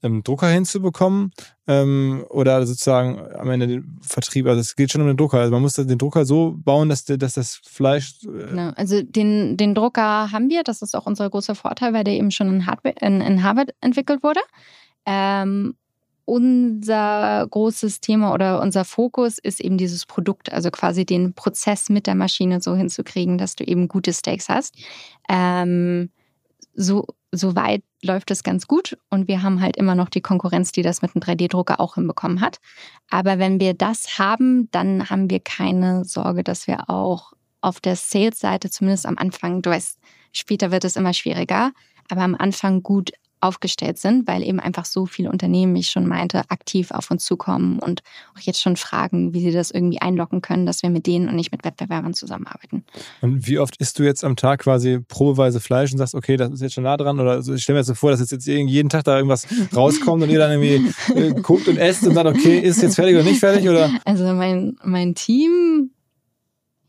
ähm, Drucker hinzubekommen ähm, oder sozusagen am Ende den Vertrieb. Also es geht schon um den Drucker. Also man muss den Drucker so bauen, dass, dass das Fleisch.
Äh genau. Also den, den Drucker haben wir. Das ist auch unser großer Vorteil, weil der eben schon in, Hardware, in, in Harvard entwickelt wurde. Ähm, unser großes Thema oder unser Fokus ist eben dieses Produkt, also quasi den Prozess mit der Maschine so hinzukriegen, dass du eben gute Steaks hast. Ähm, so, so weit läuft es ganz gut und wir haben halt immer noch die Konkurrenz, die das mit einem 3D-Drucker auch hinbekommen hat. Aber wenn wir das haben, dann haben wir keine Sorge, dass wir auch auf der Sales-Seite, zumindest am Anfang, du weißt, später wird es immer schwieriger, aber am Anfang gut aufgestellt sind, weil eben einfach so viele Unternehmen, wie ich schon meinte, aktiv auf uns zukommen und auch jetzt schon fragen, wie sie das irgendwie einlocken können, dass wir mit denen und nicht mit Wettbewerbern zusammenarbeiten.
Und wie oft isst du jetzt am Tag quasi probeweise Fleisch und sagst, okay, das ist jetzt schon nah dran? Oder ich stelle mir jetzt so vor, dass jetzt jeden Tag da irgendwas rauskommt und ihr dann irgendwie äh, guckt und esst und sagt, okay, ist jetzt fertig oder nicht fertig? Oder?
Also mein, mein Team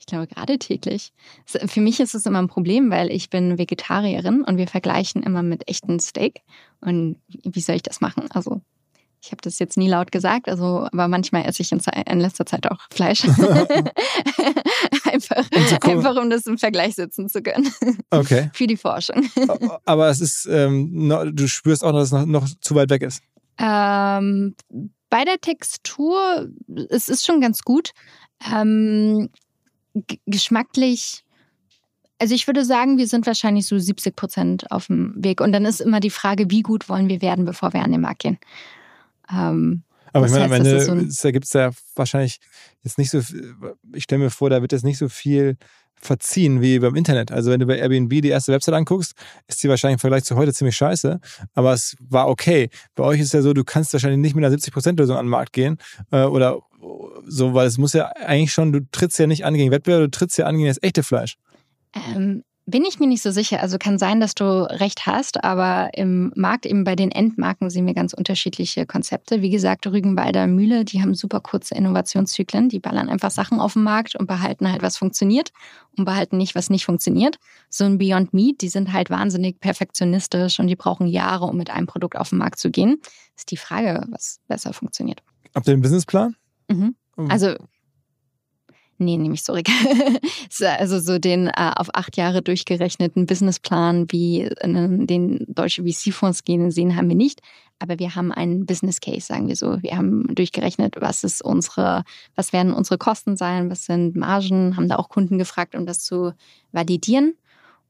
ich glaube, gerade täglich. Für mich ist es immer ein Problem, weil ich bin Vegetarierin und wir vergleichen immer mit echten Steak. Und wie soll ich das machen? Also ich habe das jetzt nie laut gesagt, also, aber manchmal esse ich in, in letzter Zeit auch Fleisch. einfach, einfach, um das im Vergleich setzen zu können.
Okay.
Für die Forschung.
aber es ist, ähm, du spürst auch, dass es noch, noch zu weit weg ist.
Ähm, bei der Textur, es ist schon ganz gut. Ähm, geschmacklich, also ich würde sagen, wir sind wahrscheinlich so 70 Prozent auf dem Weg. Und dann ist immer die Frage, wie gut wollen wir werden, bevor wir an den Markt gehen.
Ähm, aber ich meine, am Ende so gibt es ja wahrscheinlich jetzt nicht so, ich stelle mir vor, da wird jetzt nicht so viel verziehen wie beim Internet. Also wenn du bei Airbnb die erste Website anguckst, ist die wahrscheinlich im Vergleich zu heute ziemlich scheiße, aber es war okay. Bei euch ist ja so, du kannst wahrscheinlich nicht mit einer 70%-Lösung an den Markt gehen äh, oder so, weil es muss ja eigentlich schon, du trittst ja nicht an gegen Wettbewerb, du trittst ja an gegen das echte Fleisch.
Ähm, bin ich mir nicht so sicher. Also kann sein, dass du recht hast, aber im Markt, eben bei den Endmarken, sehen wir ganz unterschiedliche Konzepte. Wie gesagt, Rügenwalder Mühle, die haben super kurze Innovationszyklen. Die ballern einfach Sachen auf den Markt und behalten halt, was funktioniert und behalten nicht, was nicht funktioniert. So ein Beyond Meat, die sind halt wahnsinnig perfektionistisch und die brauchen Jahre, um mit einem Produkt auf den Markt zu gehen. Ist die Frage, was besser funktioniert.
Habt ihr einen Businessplan?
Mhm. Also Nee, nehme ich zurück. also so den äh, auf acht Jahre durchgerechneten Businessplan, wie den deutsche VC-Fonds gehen, sehen haben wir nicht. Aber wir haben einen Business Case, sagen wir so. Wir haben durchgerechnet, was ist unsere, was werden unsere Kosten sein, was sind Margen, haben da auch Kunden gefragt, um das zu validieren.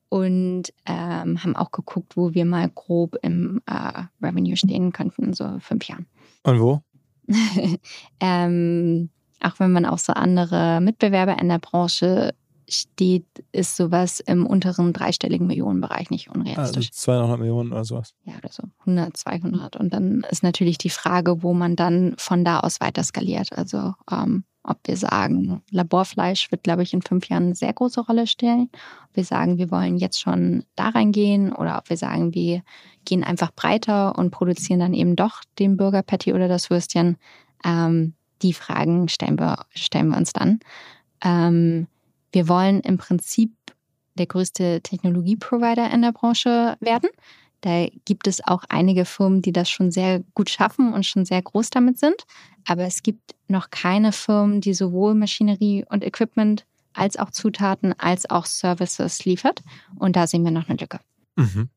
Und ähm, haben auch geguckt, wo wir mal grob im äh, Revenue stehen könnten, so fünf Jahren.
Und wo?
ähm, auch wenn man auch so andere Mitbewerber in der Branche steht, ist sowas im unteren dreistelligen Millionenbereich nicht unrealistisch.
Also 200 Millionen oder sowas.
Ja, oder so 100, 200. Und dann ist natürlich die Frage, wo man dann von da aus weiter skaliert. Also ähm, Ob wir sagen, Laborfleisch wird, glaube ich, in fünf Jahren eine sehr große Rolle stellen. Ob wir sagen, wir wollen jetzt schon da reingehen oder ob wir sagen, wir gehen einfach breiter und produzieren dann eben doch den Burger Patty oder das Würstchen. Ähm, die Fragen stellen wir, stellen wir uns dann. Ähm, wir wollen im Prinzip der größte Technologieprovider in der Branche werden. Da gibt es auch einige Firmen, die das schon sehr gut schaffen und schon sehr groß damit sind. Aber es gibt noch keine Firmen, die sowohl Maschinerie und Equipment als auch Zutaten als auch Services liefert. Und da sehen wir noch eine Lücke.
Mhm.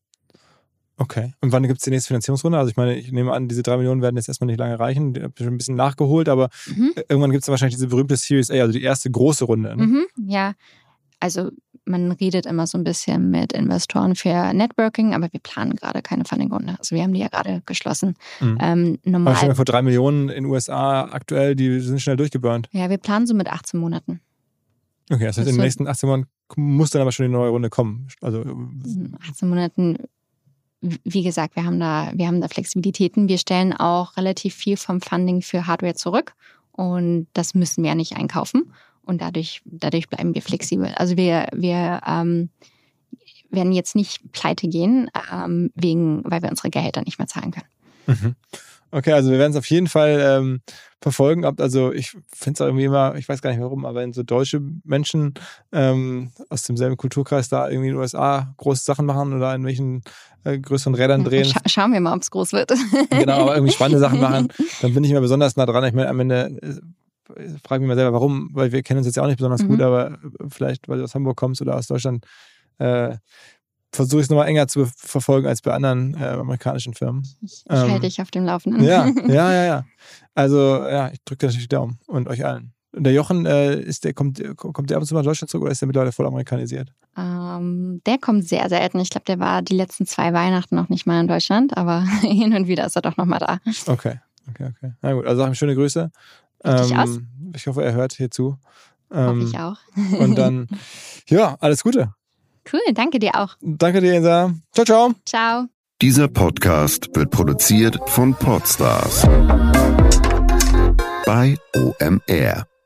Okay. Und wann gibt es die nächste Finanzierungsrunde? Also ich meine, ich nehme an, diese drei Millionen werden jetzt erstmal nicht lange reichen. Ich habe schon ein bisschen nachgeholt, aber mhm. irgendwann gibt es wahrscheinlich diese berühmte Series A, also die erste große Runde.
Ne? Mhm, ja, also man redet immer so ein bisschen mit Investoren für Networking, aber wir planen gerade keine Funding-Runde. Also wir haben die ja gerade geschlossen.
Mhm. Ähm, normal. Aber vor, drei Millionen in den USA aktuell, die sind schnell durchgeburnt.
Ja, wir planen so mit 18 Monaten.
Okay, das heißt, das in den nächsten 18 Monaten muss dann aber schon die neue Runde kommen. Also
18 Monaten, wie gesagt, wir haben da, wir haben da Flexibilitäten. Wir stellen auch relativ viel vom Funding für Hardware zurück und das müssen wir ja nicht einkaufen. Und dadurch, dadurch bleiben wir flexibel. Also wir, wir ähm, werden jetzt nicht pleite gehen, ähm, wegen, weil wir unsere Gehälter nicht mehr zahlen können.
Mhm. Okay, also wir werden es auf jeden Fall ähm, verfolgen. Also ich finde es irgendwie immer, ich weiß gar nicht warum, aber wenn so deutsche Menschen ähm, aus demselben Kulturkreis da irgendwie in den USA große Sachen machen oder in welchen äh, größeren Rädern drehen. Scha
schauen wir mal, ob es groß wird.
genau, aber irgendwie spannende Sachen machen, dann bin ich immer besonders nah dran. Ich meine, am Ende äh, frage mich mal selber, warum, weil wir kennen uns jetzt ja auch nicht besonders mhm. gut, aber vielleicht, weil du aus Hamburg kommst oder aus Deutschland, äh, versuche ich es nochmal enger zu verfolgen als bei anderen äh, amerikanischen Firmen.
Ich, ich ähm, halte dich auf dem Laufenden.
Ja, ja, ja, ja. Also, ja, ich drücke natürlich die Daumen und euch allen. Und der Jochen, äh, ist der, kommt, kommt der ab und zu mal nach Deutschland zurück oder ist der mittlerweile voll amerikanisiert?
Ähm, der kommt sehr selten. Ich glaube, der war die letzten zwei Weihnachten noch nicht mal in Deutschland, aber hin und wieder ist er doch nochmal da.
Okay, okay, okay. Na gut, also sag ihm schöne Grüße. Ähm, ich hoffe, er hört hier zu.
Ähm, hoffe ich auch.
und dann, ja, alles Gute.
Cool, danke dir auch.
Danke dir, Insa. Ciao, ciao.
Ciao.
Dieser Podcast wird produziert von Podstars bei OMR.